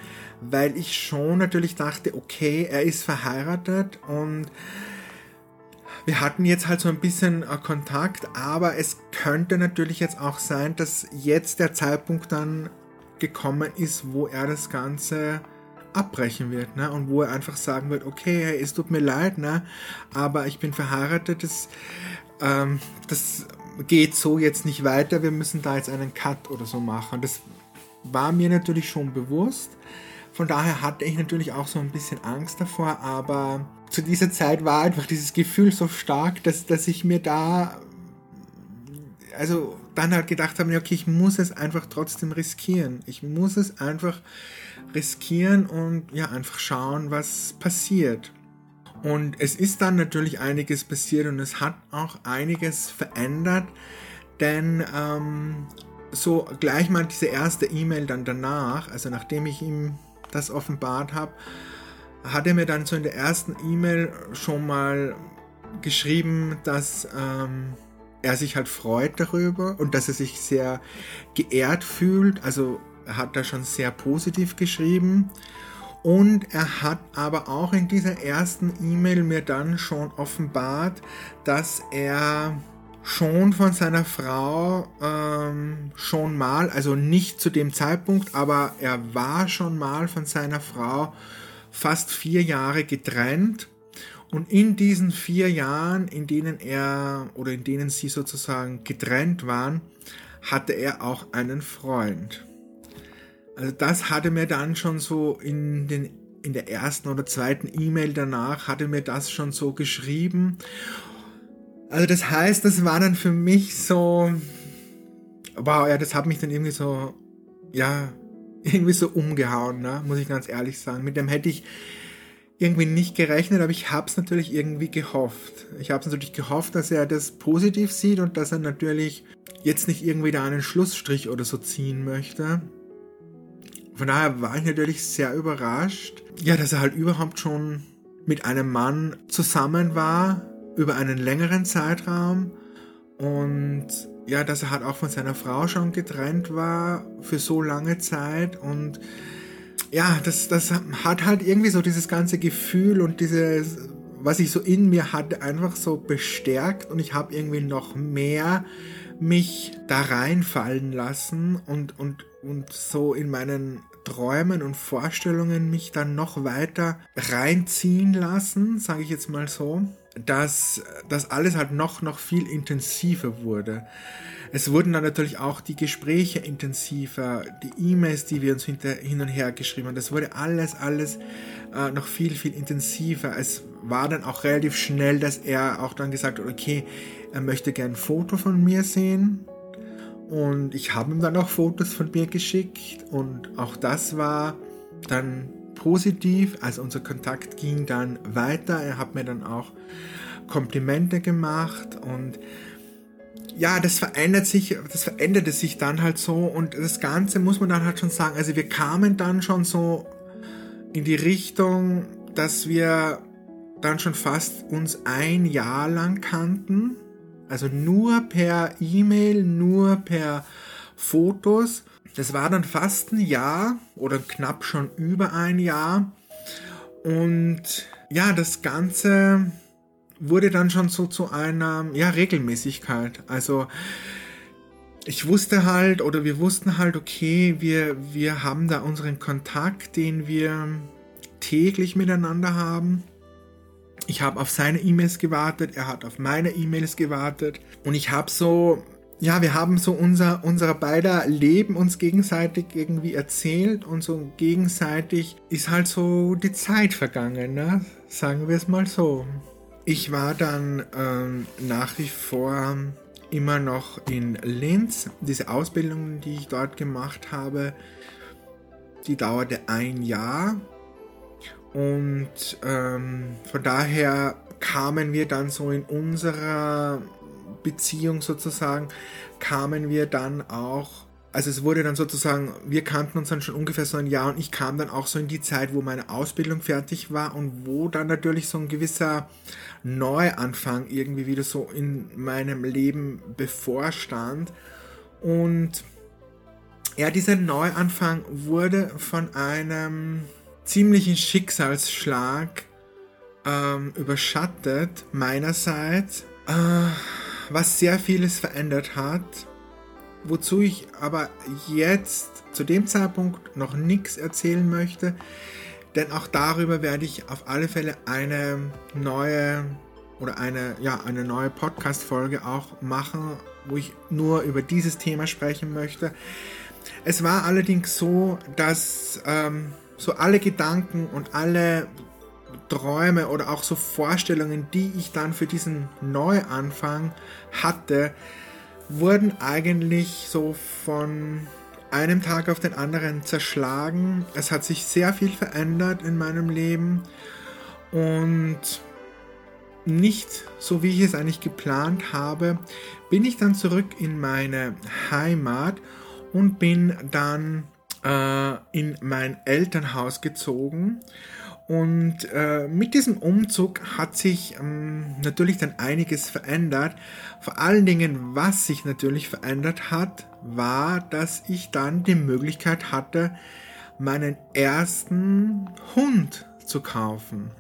weil ich schon natürlich dachte, okay, er ist verheiratet und wir hatten jetzt halt so ein bisschen äh, Kontakt, aber es könnte natürlich jetzt auch sein, dass jetzt der Zeitpunkt dann gekommen ist, wo er das Ganze abbrechen wird, ne? Und wo er einfach sagen wird, okay, es tut mir leid, ne? Aber ich bin verheiratet, das, ähm, das geht so jetzt nicht weiter, wir müssen da jetzt einen Cut oder so machen. Das war mir natürlich schon bewusst. Von daher hatte ich natürlich auch so ein bisschen Angst davor, aber zu dieser Zeit war einfach dieses Gefühl so stark, dass, dass ich mir da, also dann halt gedacht habe, okay, ich muss es einfach trotzdem riskieren. Ich muss es einfach riskieren und ja, einfach schauen, was passiert. Und es ist dann natürlich einiges passiert und es hat auch einiges verändert, denn ähm, so gleich mal diese erste E-Mail dann danach, also nachdem ich ihm das offenbart habe, hat er mir dann so in der ersten E-Mail schon mal geschrieben, dass ähm, er sich halt freut darüber und dass er sich sehr geehrt fühlt. Also hat da schon sehr positiv geschrieben. Und er hat aber auch in dieser ersten E-Mail mir dann schon offenbart, dass er schon von seiner Frau ähm, schon mal, also nicht zu dem Zeitpunkt, aber er war schon mal von seiner Frau fast vier Jahre getrennt. Und in diesen vier Jahren, in denen er oder in denen sie sozusagen getrennt waren, hatte er auch einen Freund. Also das hatte mir dann schon so in den in der ersten oder zweiten E-Mail danach hatte mir das schon so geschrieben. Also das heißt, das war dann für mich so, wow, ja, das hat mich dann irgendwie so, ja, irgendwie so umgehauen, ne? muss ich ganz ehrlich sagen. Mit dem hätte ich irgendwie nicht gerechnet, aber ich habe es natürlich irgendwie gehofft. Ich habe es natürlich gehofft, dass er das positiv sieht und dass er natürlich jetzt nicht irgendwie da einen Schlussstrich oder so ziehen möchte. Von daher war ich natürlich sehr überrascht, ja, dass er halt überhaupt schon mit einem Mann zusammen war über einen längeren Zeitraum. Und ja, dass er halt auch von seiner Frau schon getrennt war für so lange Zeit. Und ja, das, das hat halt irgendwie so dieses ganze Gefühl und dieses, was ich so in mir hatte, einfach so bestärkt. Und ich habe irgendwie noch mehr mich da reinfallen lassen und, und, und so in meinen Träumen und Vorstellungen mich dann noch weiter reinziehen lassen, sage ich jetzt mal so, dass das alles halt noch, noch viel intensiver wurde. Es wurden dann natürlich auch die Gespräche intensiver, die E-Mails, die wir uns hinter, hin und her geschrieben haben. Das wurde alles, alles äh, noch viel, viel intensiver. Es war dann auch relativ schnell, dass er auch dann gesagt hat, okay, er möchte gern ein Foto von mir sehen. Und ich habe ihm dann auch Fotos von mir geschickt und auch das war dann positiv. Also unser Kontakt ging dann weiter. Er hat mir dann auch Komplimente gemacht und ja, das verändert sich, das veränderte sich dann halt so und das Ganze muss man dann halt schon sagen. Also wir kamen dann schon so in die Richtung, dass wir dann schon fast uns ein Jahr lang kannten. Also nur per E-Mail, nur per Fotos. Das war dann fast ein Jahr oder knapp schon über ein Jahr. Und ja, das Ganze wurde dann schon so zu einer ja, Regelmäßigkeit. Also ich wusste halt oder wir wussten halt, okay, wir, wir haben da unseren Kontakt, den wir täglich miteinander haben. Ich habe auf seine E-Mails gewartet, er hat auf meine E-Mails gewartet und ich habe so, ja, wir haben so unser, unser beider Leben uns gegenseitig irgendwie erzählt und so gegenseitig ist halt so die Zeit vergangen, ne? sagen wir es mal so. Ich war dann ähm, nach wie vor immer noch in Linz. Diese Ausbildung, die ich dort gemacht habe, die dauerte ein Jahr und ähm, von daher kamen wir dann so in unserer Beziehung sozusagen, kamen wir dann auch, also es wurde dann sozusagen, wir kannten uns dann schon ungefähr so ein Jahr und ich kam dann auch so in die Zeit, wo meine Ausbildung fertig war und wo dann natürlich so ein gewisser Neuanfang irgendwie wieder so in meinem Leben bevorstand. Und ja, dieser Neuanfang wurde von einem ziemlichen Schicksalsschlag ähm, überschattet, meinerseits, äh, was sehr vieles verändert hat, wozu ich aber jetzt zu dem Zeitpunkt noch nichts erzählen möchte, denn auch darüber werde ich auf alle Fälle eine neue oder eine, ja, eine neue Podcast-Folge auch machen, wo ich nur über dieses Thema sprechen möchte. Es war allerdings so, dass ähm, so alle Gedanken und alle Träume oder auch so Vorstellungen, die ich dann für diesen Neuanfang hatte, wurden eigentlich so von einem Tag auf den anderen zerschlagen. Es hat sich sehr viel verändert in meinem Leben und nicht so wie ich es eigentlich geplant habe, bin ich dann zurück in meine Heimat und bin dann äh, in mein Elternhaus gezogen. Und äh, mit diesem Umzug hat sich ähm, natürlich dann einiges verändert. Vor allen Dingen, was sich natürlich verändert hat, war, dass ich dann die Möglichkeit hatte, meinen ersten Hund zu kaufen.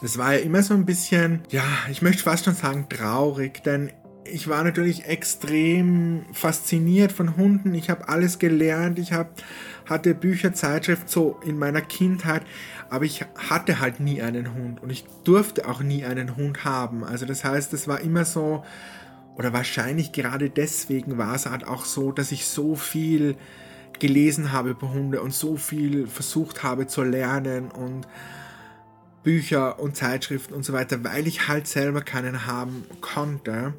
Das war ja immer so ein bisschen, ja, ich möchte fast schon sagen traurig, denn ich war natürlich extrem fasziniert von Hunden. Ich habe alles gelernt. Ich hab, hatte Bücher, Zeitschrift so in meiner Kindheit, aber ich hatte halt nie einen Hund und ich durfte auch nie einen Hund haben. Also das heißt, es war immer so, oder wahrscheinlich gerade deswegen war es halt auch so, dass ich so viel gelesen habe über Hunde und so viel versucht habe zu lernen und Bücher und Zeitschriften und so weiter, weil ich halt selber keinen haben konnte.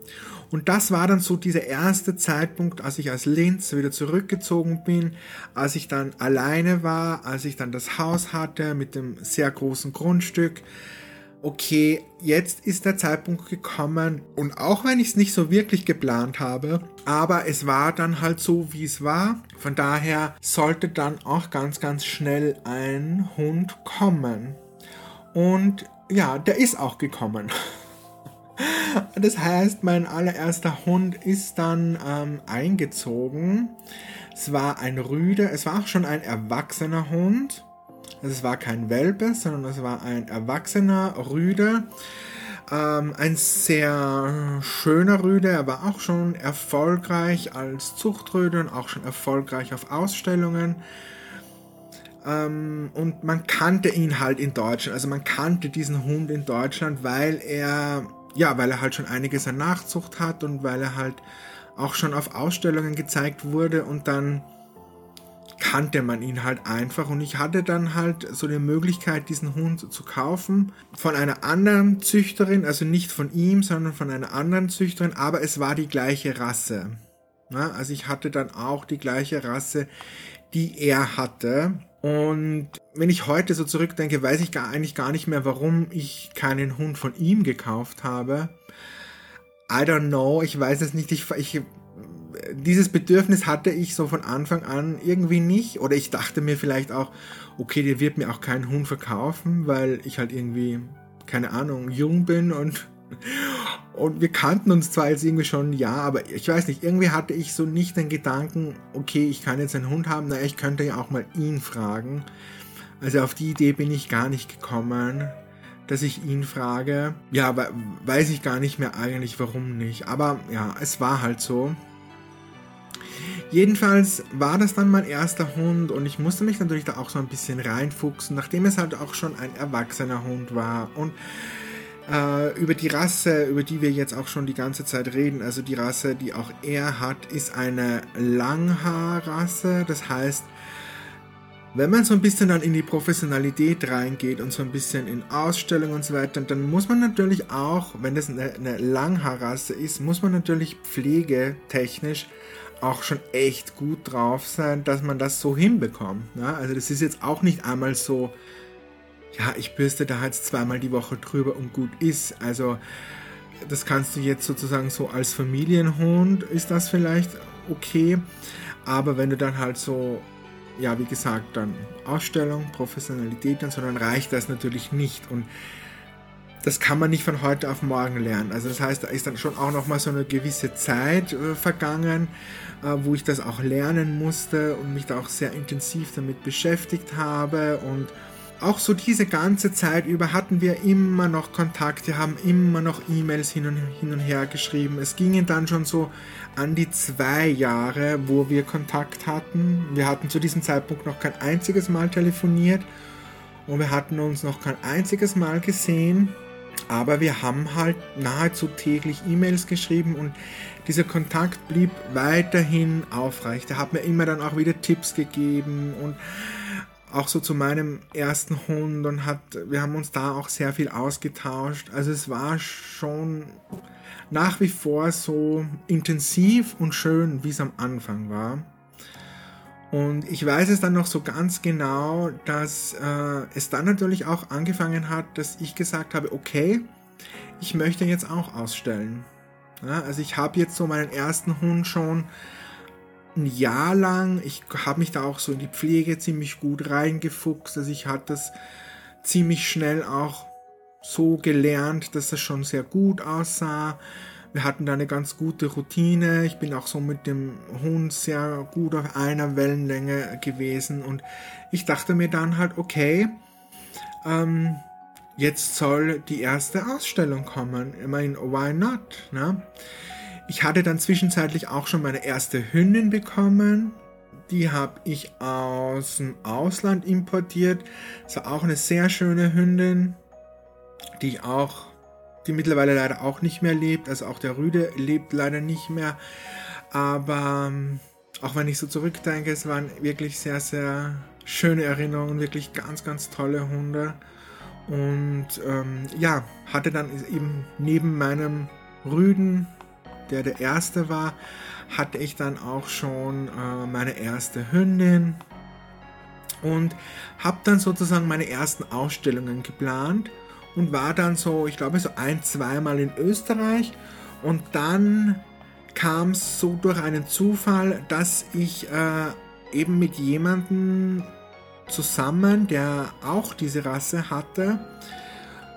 Und das war dann so dieser erste Zeitpunkt, als ich als Linz wieder zurückgezogen bin, als ich dann alleine war, als ich dann das Haus hatte mit dem sehr großen Grundstück. Okay, jetzt ist der Zeitpunkt gekommen und auch wenn ich es nicht so wirklich geplant habe, aber es war dann halt so, wie es war. Von daher sollte dann auch ganz, ganz schnell ein Hund kommen. Und ja, der ist auch gekommen. Das heißt, mein allererster Hund ist dann ähm, eingezogen. Es war ein Rüde, es war auch schon ein erwachsener Hund. Also es war kein Welpe, sondern es war ein erwachsener Rüde. Ähm, ein sehr schöner Rüde, er war auch schon erfolgreich als Zuchtrüde und auch schon erfolgreich auf Ausstellungen. Ähm, und man kannte ihn halt in Deutschland, also man kannte diesen Hund in Deutschland, weil er, ja, weil er halt schon einiges an Nachzucht hat und weil er halt auch schon auf Ausstellungen gezeigt wurde und dann kannte man ihn halt einfach und ich hatte dann halt so die Möglichkeit, diesen Hund zu kaufen von einer anderen Züchterin, also nicht von ihm, sondern von einer anderen Züchterin, aber es war die gleiche Rasse. Also ich hatte dann auch die gleiche Rasse, die er hatte. Und wenn ich heute so zurückdenke, weiß ich gar, eigentlich gar nicht mehr, warum ich keinen Hund von ihm gekauft habe. I don't know, ich weiß es nicht. Ich, ich, dieses Bedürfnis hatte ich so von Anfang an irgendwie nicht. Oder ich dachte mir vielleicht auch, okay, der wird mir auch keinen Hund verkaufen, weil ich halt irgendwie, keine Ahnung, jung bin und und wir kannten uns zwar jetzt irgendwie schon ja, aber ich weiß nicht, irgendwie hatte ich so nicht den Gedanken, okay, ich kann jetzt einen Hund haben, naja, ich könnte ja auch mal ihn fragen. Also auf die Idee bin ich gar nicht gekommen, dass ich ihn frage. Ja, weiß ich gar nicht mehr eigentlich, warum nicht. Aber ja, es war halt so. Jedenfalls war das dann mein erster Hund und ich musste mich natürlich da auch so ein bisschen reinfuchsen, nachdem es halt auch schon ein erwachsener Hund war. Und äh, über die Rasse, über die wir jetzt auch schon die ganze Zeit reden, also die Rasse, die auch er hat, ist eine Langhaarrasse. Das heißt, wenn man so ein bisschen dann in die Professionalität reingeht und so ein bisschen in Ausstellungen und so weiter, dann muss man natürlich auch, wenn das eine, eine Langhaarrasse ist, muss man natürlich pflegetechnisch auch schon echt gut drauf sein, dass man das so hinbekommt. Ja? Also das ist jetzt auch nicht einmal so, ja, ich bürste da jetzt zweimal die Woche drüber und gut ist. Also das kannst du jetzt sozusagen so als Familienhund, ist das vielleicht okay. Aber wenn du dann halt so, ja, wie gesagt, dann Ausstellung, Professionalität dann reicht das natürlich nicht. Und das kann man nicht von heute auf morgen lernen. Also das heißt, da ist dann schon auch noch mal so eine gewisse Zeit äh, vergangen, äh, wo ich das auch lernen musste und mich da auch sehr intensiv damit beschäftigt habe und auch so diese ganze Zeit über hatten wir immer noch Kontakt, wir haben immer noch E-Mails hin und, hin und her geschrieben. Es gingen dann schon so an die zwei Jahre, wo wir Kontakt hatten. Wir hatten zu diesem Zeitpunkt noch kein einziges Mal telefoniert und wir hatten uns noch kein einziges Mal gesehen. Aber wir haben halt nahezu täglich E-Mails geschrieben und dieser Kontakt blieb weiterhin aufrecht. Er hat mir immer dann auch wieder Tipps gegeben und auch so zu meinem ersten Hund und hat, wir haben uns da auch sehr viel ausgetauscht. Also es war schon nach wie vor so intensiv und schön, wie es am Anfang war. Und ich weiß es dann noch so ganz genau, dass äh, es dann natürlich auch angefangen hat, dass ich gesagt habe, okay, ich möchte jetzt auch ausstellen. Ja, also ich habe jetzt so meinen ersten Hund schon ein Jahr lang. Ich habe mich da auch so in die Pflege ziemlich gut reingefuchst. Also ich hatte das ziemlich schnell auch so gelernt, dass das schon sehr gut aussah. Wir hatten da eine ganz gute Routine. Ich bin auch so mit dem Hund sehr gut auf einer Wellenlänge gewesen. Und ich dachte mir dann halt, okay, ähm, jetzt soll die erste Ausstellung kommen. Ich meine, why not? Ne? Ich hatte dann zwischenzeitlich auch schon meine erste Hündin bekommen. Die habe ich aus dem Ausland importiert. Das war auch eine sehr schöne Hündin, die ich auch, die mittlerweile leider auch nicht mehr lebt. Also auch der Rüde lebt leider nicht mehr. Aber ähm, auch wenn ich so zurückdenke, es waren wirklich sehr, sehr schöne Erinnerungen, wirklich ganz, ganz tolle Hunde. Und ähm, ja, hatte dann eben neben meinem Rüden der der erste war, hatte ich dann auch schon äh, meine erste Hündin und habe dann sozusagen meine ersten Ausstellungen geplant und war dann so, ich glaube so ein, zweimal in Österreich und dann kam es so durch einen Zufall, dass ich äh, eben mit jemandem zusammen, der auch diese Rasse hatte,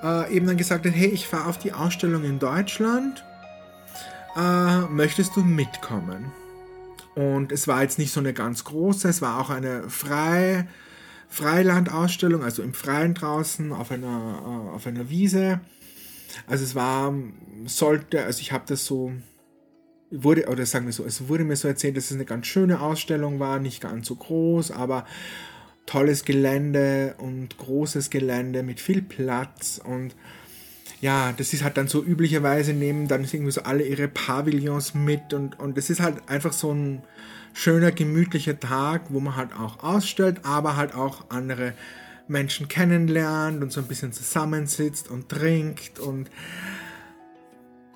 äh, eben dann gesagt hat, hey, ich fahre auf die Ausstellung in Deutschland äh, möchtest du mitkommen? Und es war jetzt nicht so eine ganz große, es war auch eine Frei, Freilandausstellung, also im Freien draußen auf einer, äh, auf einer Wiese. Also es war, sollte, also ich habe das so, wurde, oder sagen wir so, es wurde mir so erzählt, dass es eine ganz schöne Ausstellung war, nicht ganz so groß, aber tolles Gelände und großes Gelände mit viel Platz und ja, das ist halt dann so üblicherweise nehmen dann irgendwie so alle ihre Pavillons mit und, und das ist halt einfach so ein schöner, gemütlicher Tag, wo man halt auch ausstellt, aber halt auch andere Menschen kennenlernt und so ein bisschen zusammensitzt und trinkt und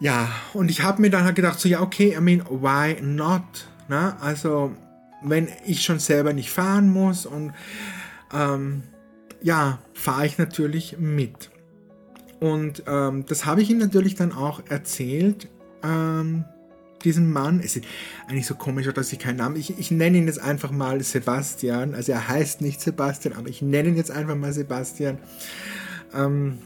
ja, und ich habe mir dann halt gedacht, so ja, okay, I mean, why not? Na, also, wenn ich schon selber nicht fahren muss und ähm, ja, fahre ich natürlich mit. Und ähm, das habe ich ihm natürlich dann auch erzählt, ähm, diesem Mann. Es ist eigentlich so komisch, dass ich keinen Namen. Ich, ich nenne ihn jetzt einfach mal Sebastian. Also er heißt nicht Sebastian, aber ich nenne ihn jetzt einfach mal Sebastian. Ähm,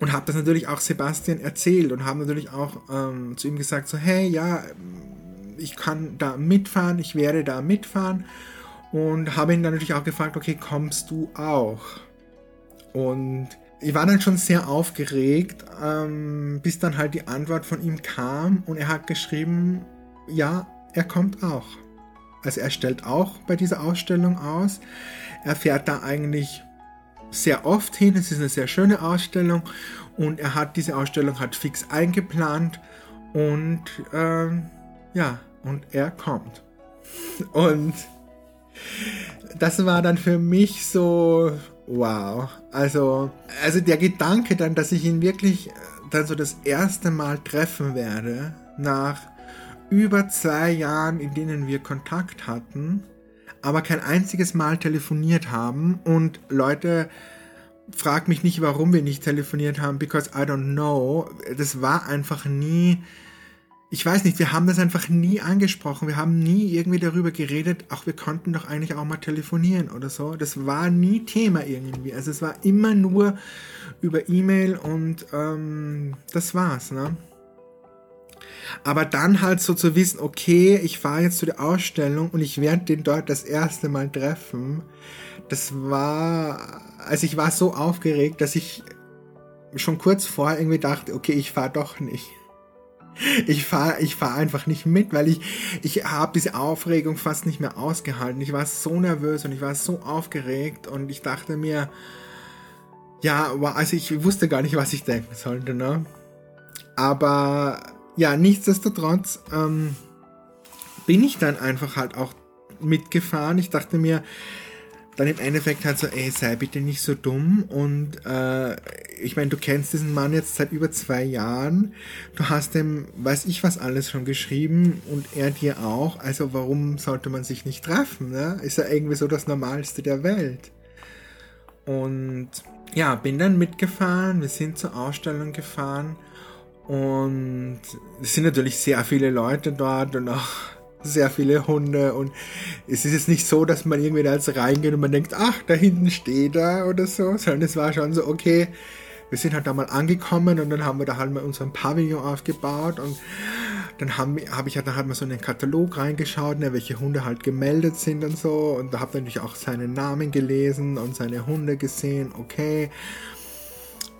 und habe das natürlich auch Sebastian erzählt und habe natürlich auch ähm, zu ihm gesagt, so, hey, ja, ich kann da mitfahren, ich werde da mitfahren. Und habe ihn dann natürlich auch gefragt, okay, kommst du auch? Und ich war dann schon sehr aufgeregt, ähm, bis dann halt die Antwort von ihm kam und er hat geschrieben, ja, er kommt auch. Also er stellt auch bei dieser Ausstellung aus. Er fährt da eigentlich sehr oft hin. Es ist eine sehr schöne Ausstellung und er hat diese Ausstellung hat fix eingeplant und ähm, ja, und er kommt. Und das war dann für mich so, wow. Also, also der Gedanke dann, dass ich ihn wirklich äh, dann so das erste Mal treffen werde, nach über zwei Jahren, in denen wir Kontakt hatten, aber kein einziges Mal telefoniert haben und Leute, frag mich nicht, warum wir nicht telefoniert haben, because I don't know. Das war einfach nie ich weiß nicht, wir haben das einfach nie angesprochen. Wir haben nie irgendwie darüber geredet, ach, wir konnten doch eigentlich auch mal telefonieren oder so. Das war nie Thema irgendwie. Also es war immer nur über E-Mail und ähm, das war's, ne? Aber dann halt so zu wissen, okay, ich fahre jetzt zu der Ausstellung und ich werde den dort das erste Mal treffen, das war, also ich war so aufgeregt, dass ich schon kurz vorher irgendwie dachte, okay, ich fahre doch nicht ich fahre ich fahr einfach nicht mit, weil ich, ich habe diese Aufregung fast nicht mehr ausgehalten. Ich war so nervös und ich war so aufgeregt und ich dachte mir, ja, also ich wusste gar nicht, was ich denken sollte, ne? Aber ja, nichtsdestotrotz ähm, bin ich dann einfach halt auch mitgefahren. Ich dachte mir, dann im Endeffekt halt so, ey, sei bitte nicht so dumm. Und äh, ich meine, du kennst diesen Mann jetzt seit über zwei Jahren. Du hast dem, weiß ich was alles schon geschrieben und er dir auch. Also warum sollte man sich nicht treffen? Ne? Ist ja irgendwie so das Normalste der Welt. Und ja, bin dann mitgefahren. Wir sind zur Ausstellung gefahren. Und es sind natürlich sehr viele Leute dort und auch sehr viele Hunde und es ist jetzt nicht so, dass man irgendwie da jetzt reingeht und man denkt, ach, da hinten steht er oder so, sondern es war schon so, okay, wir sind halt da mal angekommen und dann haben wir da halt mal unseren Pavillon aufgebaut und dann habe hab ich halt dann halt mal so in den Katalog reingeschaut, ne, welche Hunde halt gemeldet sind und so und da habe ich natürlich auch seinen Namen gelesen und seine Hunde gesehen, okay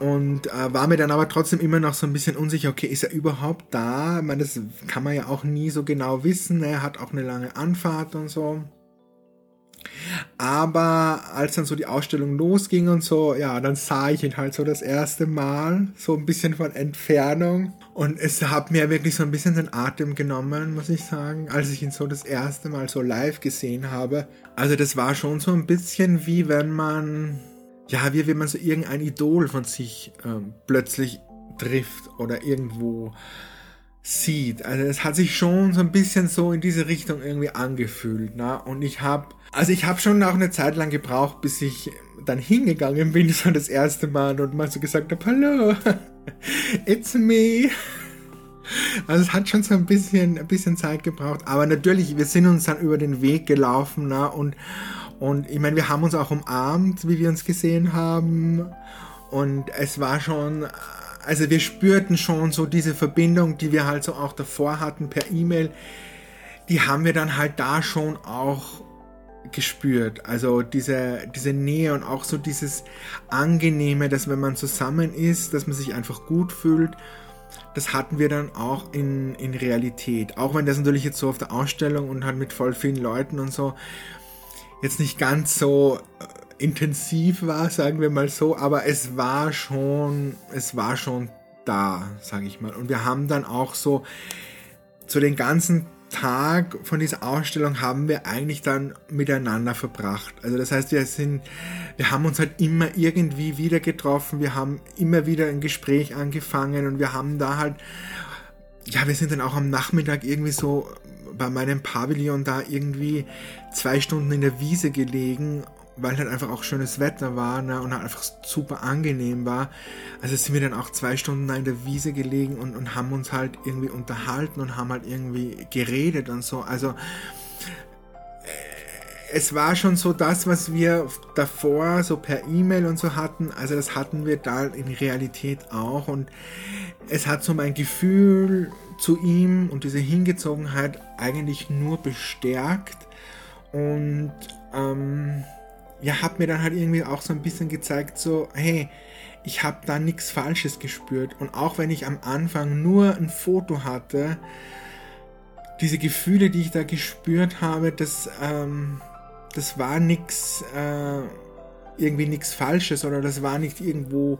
und äh, war mir dann aber trotzdem immer noch so ein bisschen unsicher, okay, ist er überhaupt da? Ich meine, das kann man ja auch nie so genau wissen. Er hat auch eine lange Anfahrt und so. Aber als dann so die Ausstellung losging und so, ja, dann sah ich ihn halt so das erste Mal, so ein bisschen von Entfernung. Und es hat mir wirklich so ein bisschen den Atem genommen, muss ich sagen, als ich ihn so das erste Mal so live gesehen habe. Also das war schon so ein bisschen wie wenn man ja, wie wenn man so irgendein Idol von sich ähm, plötzlich trifft oder irgendwo sieht. Also es hat sich schon so ein bisschen so in diese Richtung irgendwie angefühlt. Ne? Und ich habe, also ich habe schon auch eine Zeit lang gebraucht, bis ich dann hingegangen bin, so das erste Mal und mal so gesagt habe, hallo, it's me. Also es hat schon so ein bisschen, ein bisschen Zeit gebraucht. Aber natürlich, wir sind uns dann über den Weg gelaufen ne? und und ich meine, wir haben uns auch umarmt, wie wir uns gesehen haben. Und es war schon, also wir spürten schon so diese Verbindung, die wir halt so auch davor hatten per E-Mail. Die haben wir dann halt da schon auch gespürt. Also diese, diese Nähe und auch so dieses Angenehme, dass wenn man zusammen ist, dass man sich einfach gut fühlt. Das hatten wir dann auch in, in Realität. Auch wenn das natürlich jetzt so auf der Ausstellung und halt mit voll vielen Leuten und so jetzt nicht ganz so äh, intensiv war, sagen wir mal so, aber es war schon, es war schon da, sage ich mal. Und wir haben dann auch so zu den ganzen Tag von dieser Ausstellung haben wir eigentlich dann miteinander verbracht. Also das heißt, wir sind, wir haben uns halt immer irgendwie wieder getroffen, wir haben immer wieder ein Gespräch angefangen und wir haben da halt, ja, wir sind dann auch am Nachmittag irgendwie so bei meinem Pavillon da irgendwie zwei Stunden in der Wiese gelegen weil halt einfach auch schönes Wetter war ne, und halt einfach super angenehm war. Also sind wir dann auch zwei Stunden da in der Wiese gelegen und, und haben uns halt irgendwie unterhalten und haben halt irgendwie geredet und so. Also äh, es war schon so das, was wir davor so per E-Mail und so hatten. Also das hatten wir da in Realität auch und es hat so mein Gefühl zu ihm und diese Hingezogenheit eigentlich nur bestärkt und ähm, ja, hat mir dann halt irgendwie auch so ein bisschen gezeigt, so, hey, ich habe da nichts Falsches gespürt. Und auch wenn ich am Anfang nur ein Foto hatte, diese Gefühle, die ich da gespürt habe, das, ähm, das war nichts, äh, irgendwie nichts Falsches oder das war nicht irgendwo,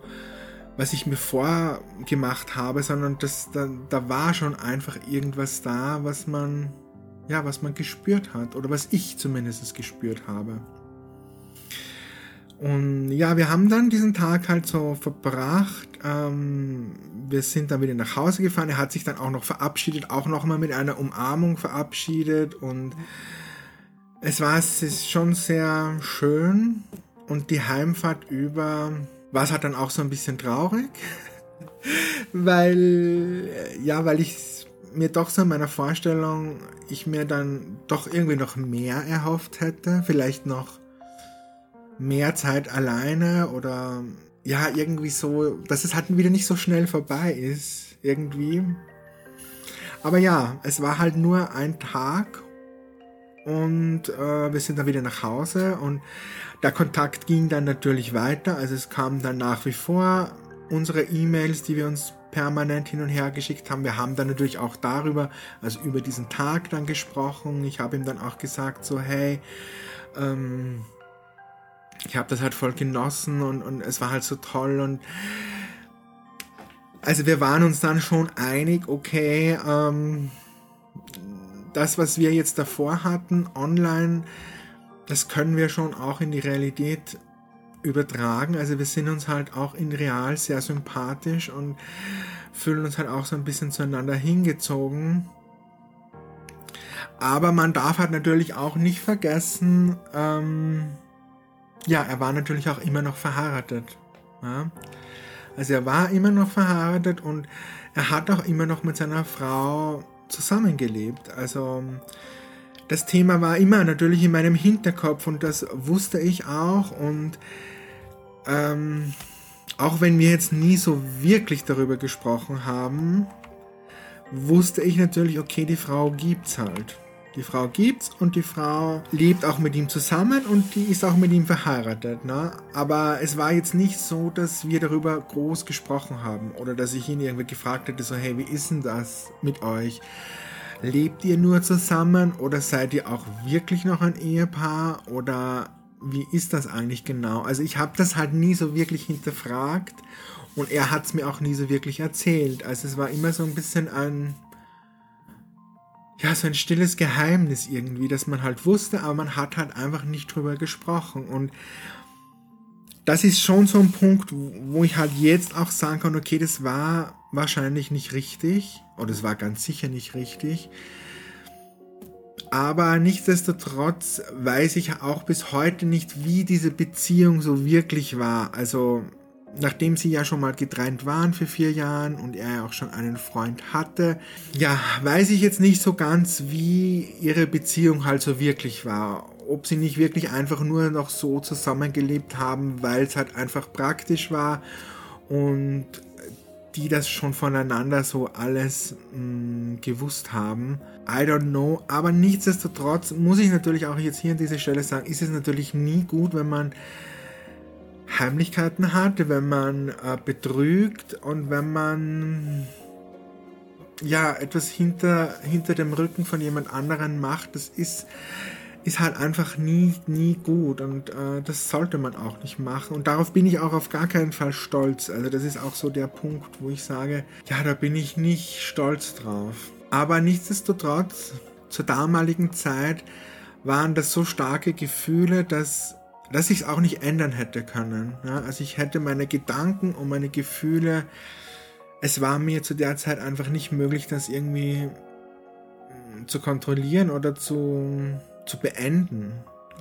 was ich mir vorgemacht habe, sondern das, da, da war schon einfach irgendwas da, was man, ja, was man gespürt hat oder was ich zumindest gespürt habe. Und ja, wir haben dann diesen Tag halt so verbracht. Ähm, wir sind dann wieder nach Hause gefahren. Er hat sich dann auch noch verabschiedet, auch nochmal mit einer Umarmung verabschiedet. Und es war es ist schon sehr schön. Und die Heimfahrt über war es halt dann auch so ein bisschen traurig. weil, ja, weil ich mir doch so in meiner Vorstellung, ich mir dann doch irgendwie noch mehr erhofft hätte. Vielleicht noch mehr Zeit alleine oder ja, irgendwie so, dass es halt wieder nicht so schnell vorbei ist, irgendwie. Aber ja, es war halt nur ein Tag und äh, wir sind dann wieder nach Hause und der Kontakt ging dann natürlich weiter. Also es kamen dann nach wie vor unsere E-Mails, die wir uns permanent hin und her geschickt haben. Wir haben dann natürlich auch darüber, also über diesen Tag dann gesprochen. Ich habe ihm dann auch gesagt, so hey, ähm, ich habe das halt voll genossen und, und es war halt so toll und also wir waren uns dann schon einig, okay, ähm, das, was wir jetzt davor hatten, online, das können wir schon auch in die Realität übertragen. Also wir sind uns halt auch in real sehr sympathisch und fühlen uns halt auch so ein bisschen zueinander hingezogen. Aber man darf halt natürlich auch nicht vergessen, ähm, ja, er war natürlich auch immer noch verheiratet. Ja? Also er war immer noch verheiratet und er hat auch immer noch mit seiner Frau zusammengelebt. Also das Thema war immer natürlich in meinem Hinterkopf und das wusste ich auch und ähm, auch wenn wir jetzt nie so wirklich darüber gesprochen haben, wusste ich natürlich, okay, die Frau gibt's halt. Die Frau gibt's und die Frau lebt auch mit ihm zusammen und die ist auch mit ihm verheiratet. Ne? Aber es war jetzt nicht so, dass wir darüber groß gesprochen haben oder dass ich ihn irgendwie gefragt hätte, so hey, wie ist denn das mit euch? Lebt ihr nur zusammen oder seid ihr auch wirklich noch ein Ehepaar oder wie ist das eigentlich genau? Also ich habe das halt nie so wirklich hinterfragt und er hat es mir auch nie so wirklich erzählt. Also es war immer so ein bisschen ein ja, so ein stilles Geheimnis irgendwie, das man halt wusste, aber man hat halt einfach nicht drüber gesprochen. Und das ist schon so ein Punkt, wo ich halt jetzt auch sagen kann, okay, das war wahrscheinlich nicht richtig, oder es war ganz sicher nicht richtig. Aber nichtsdestotrotz weiß ich auch bis heute nicht, wie diese Beziehung so wirklich war. Also nachdem sie ja schon mal getrennt waren für vier Jahren und er ja auch schon einen Freund hatte, ja, weiß ich jetzt nicht so ganz, wie ihre Beziehung halt so wirklich war. Ob sie nicht wirklich einfach nur noch so zusammengelebt haben, weil es halt einfach praktisch war und die das schon voneinander so alles mh, mm, gewusst haben. I don't know. Aber nichtsdestotrotz muss ich natürlich auch jetzt hier an dieser Stelle sagen, ist es natürlich nie gut, wenn man Heimlichkeiten hat, wenn man äh, betrügt und wenn man ja etwas hinter, hinter dem Rücken von jemand anderen macht. Das ist ist halt einfach nie, nie gut und äh, das sollte man auch nicht machen. Und darauf bin ich auch auf gar keinen Fall stolz. Also das ist auch so der Punkt, wo ich sage, ja, da bin ich nicht stolz drauf. Aber nichtsdestotrotz, zur damaligen Zeit waren das so starke Gefühle, dass, dass ich es auch nicht ändern hätte können. Ja? Also ich hätte meine Gedanken und meine Gefühle, es war mir zu der Zeit einfach nicht möglich, das irgendwie hm, zu kontrollieren oder zu zu beenden.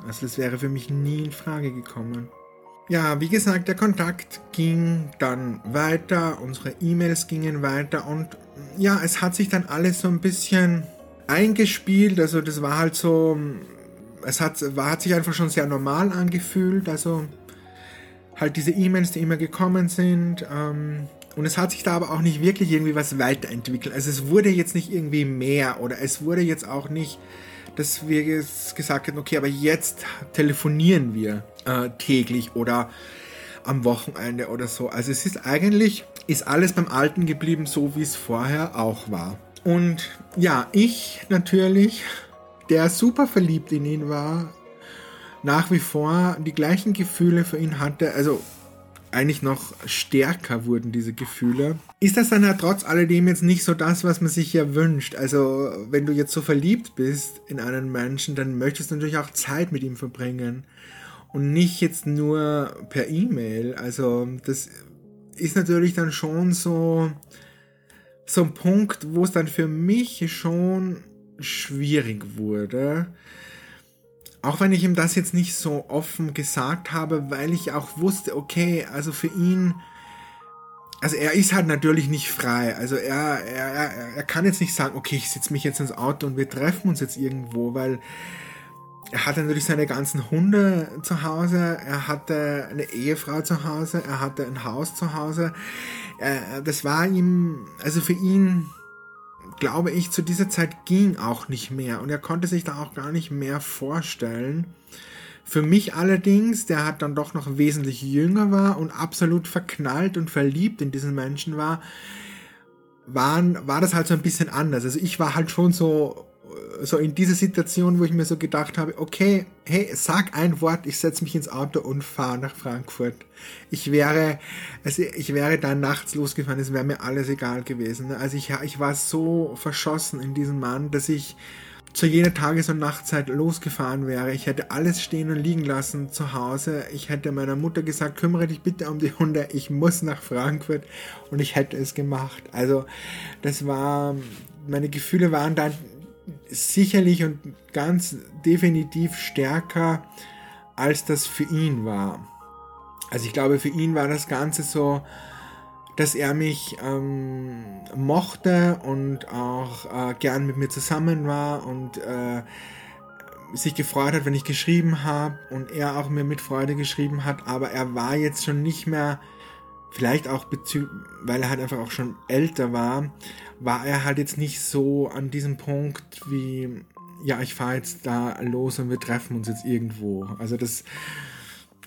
Also das wäre für mich nie in Frage gekommen. Ja, wie gesagt, der Kontakt ging dann weiter, unsere E-Mails gingen weiter und ja, es hat sich dann alles so ein bisschen eingespielt. Also das war halt so, es hat, war, hat sich einfach schon sehr normal angefühlt. Also halt diese E-Mails, die immer gekommen sind. Ähm, und es hat sich da aber auch nicht wirklich irgendwie was weiterentwickelt. Also es wurde jetzt nicht irgendwie mehr oder es wurde jetzt auch nicht dass wir jetzt gesagt haben, okay, aber jetzt telefonieren wir äh, täglich oder am Wochenende oder so. Also es ist eigentlich, ist alles beim Alten geblieben, so wie es vorher auch war. Und ja, ich natürlich, der super verliebt in ihn war, nach wie vor die gleichen Gefühle für ihn hatte, also eigentlich noch stärker wurden diese Gefühle. Ist das dann ja trotz alledem jetzt nicht so das, was man sich ja wünscht? Also, wenn du jetzt so verliebt bist in einen Menschen, dann möchtest du natürlich auch Zeit mit ihm verbringen. Und nicht jetzt nur per E-Mail. Also, das ist natürlich dann schon so, so ein Punkt, wo es dann für mich schon schwierig wurde auch wenn ich ihm das jetzt nicht so offen gesagt habe, weil ich auch wusste, okay, also für ihn, also er ist halt natürlich nicht frei. Also er, er, er kann jetzt nicht sagen, okay, ich setze mich jetzt ins Auto und wir treffen uns jetzt irgendwo, weil er hatte natürlich seine ganzen Hunde zu Hause, er hatte eine Ehefrau zu Hause, er hatte ein Haus zu Hause. Das war ihm, also für ihn glaube ich, zu dieser Zeit ging auch nicht mehr und er konnte sich da auch gar nicht mehr vorstellen. Für mich allerdings, der hat dann doch noch wesentlich jünger war und absolut verknallt und verliebt in diesen Menschen war, waren, war das halt so ein bisschen anders. Also ich war halt schon so so in dieser Situation, wo ich mir so gedacht habe, okay, hey, sag ein Wort, ich setze mich ins Auto und fahre nach Frankfurt. Ich wäre, also ich wäre dann nachts losgefahren, es wäre mir alles egal gewesen. Also ich, ich war so verschossen in diesen Mann, dass ich zu jeder Tages- und Nachtzeit losgefahren wäre. Ich hätte alles stehen und liegen lassen zu Hause. Ich hätte meiner Mutter gesagt, kümmere dich bitte um die Hunde, ich muss nach Frankfurt und ich hätte es gemacht. Also das war, meine Gefühle waren dann sicherlich und ganz definitiv stärker, als das für ihn war. Also ich glaube, für ihn war das Ganze so, dass er mich ähm, mochte und auch äh, gern mit mir zusammen war und äh, sich gefreut hat, wenn ich geschrieben habe und er auch mir mit Freude geschrieben hat, aber er war jetzt schon nicht mehr, vielleicht auch weil er halt einfach auch schon älter war, war er halt jetzt nicht so an diesem Punkt wie, ja, ich fahre jetzt da los und wir treffen uns jetzt irgendwo. Also das,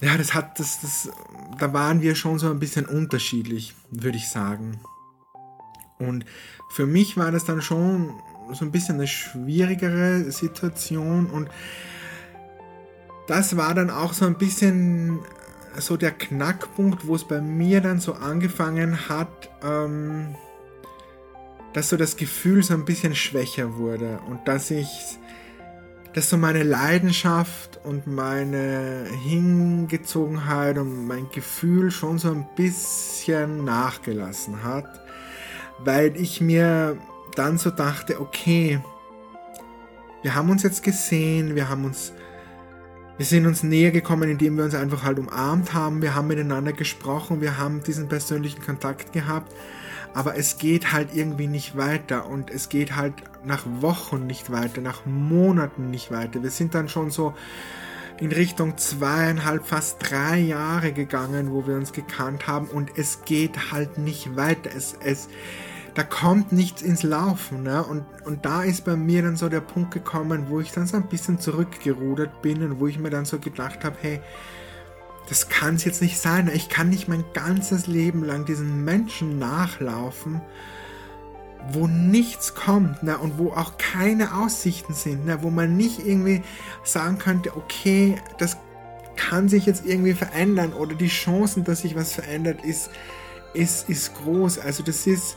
ja, das hat, das, das, da waren wir schon so ein bisschen unterschiedlich, würde ich sagen. Und für mich war das dann schon so ein bisschen eine schwierigere Situation und das war dann auch so ein bisschen so der Knackpunkt, wo es bei mir dann so angefangen hat, ähm, dass so das Gefühl so ein bisschen schwächer wurde und dass ich, dass so meine Leidenschaft und meine Hingezogenheit und mein Gefühl schon so ein bisschen nachgelassen hat, weil ich mir dann so dachte, okay, wir haben uns jetzt gesehen, wir haben uns, wir sind uns näher gekommen, indem wir uns einfach halt umarmt haben, wir haben miteinander gesprochen, wir haben diesen persönlichen Kontakt gehabt aber es geht halt irgendwie nicht weiter und es geht halt nach Wochen nicht weiter, nach Monaten nicht weiter. Wir sind dann schon so in Richtung zweieinhalb, fast drei Jahre gegangen, wo wir uns gekannt haben und es geht halt nicht weiter. Es, es, da kommt nichts ins Laufen. Ne? Und, und da ist bei mir dann so der Punkt gekommen, wo ich dann so ein bisschen zurückgerudert bin und wo ich mir dann so gedacht habe, hey, das kann es jetzt nicht sein. Ich kann nicht mein ganzes Leben lang diesen Menschen nachlaufen, wo nichts kommt ne, und wo auch keine Aussichten sind, ne, wo man nicht irgendwie sagen könnte, okay, das kann sich jetzt irgendwie verändern oder die Chancen, dass sich was verändert, ist, ist, ist groß. Also das ist,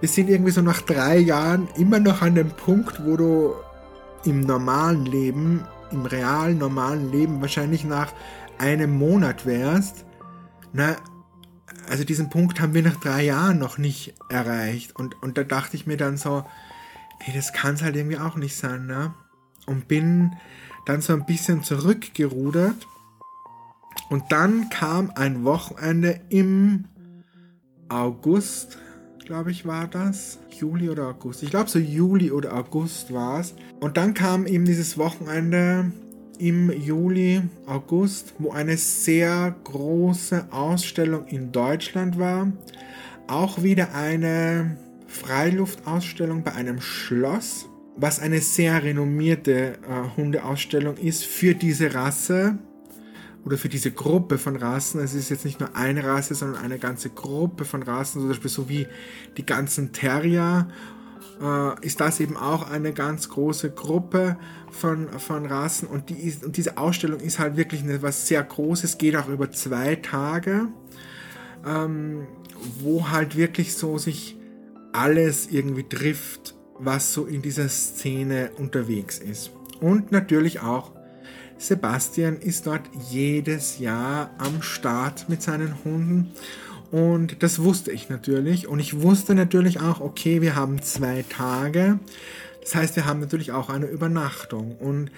wir sind irgendwie so nach drei Jahren immer noch an dem Punkt, wo du im normalen Leben, im realen normalen Leben wahrscheinlich nach einem Monat wärst, na, also diesen Punkt haben wir nach drei Jahren noch nicht erreicht. Und, und da dachte ich mir dann so, hey, das kann es halt irgendwie auch nicht sein, ne? Und bin dann so ein bisschen zurückgerudert. Und dann kam ein Wochenende im August, glaube ich, war das. Juli oder August. Ich glaube, so Juli oder August war es. Und dann kam eben dieses Wochenende im Juli, August, wo eine sehr große Ausstellung in Deutschland war. Auch wieder eine Freiluftausstellung bei einem Schloss, was eine sehr renommierte äh, Hundeausstellung ist für diese Rasse oder für diese Gruppe von Rassen. Es ist jetzt nicht nur eine Rasse, sondern eine ganze Gruppe von Rassen, zum Beispiel so wie die ganzen Terrier äh, ist das eben auch eine ganz große Gruppe von, von Rassen und, die ist, und diese Ausstellung ist halt wirklich etwas sehr Großes, geht auch über zwei Tage, ähm, wo halt wirklich so sich alles irgendwie trifft, was so in dieser Szene unterwegs ist. Und natürlich auch Sebastian ist dort jedes Jahr am Start mit seinen Hunden und das wusste ich natürlich. Und ich wusste natürlich auch, okay, wir haben zwei Tage. Das heißt, wir haben natürlich auch eine Übernachtung. Und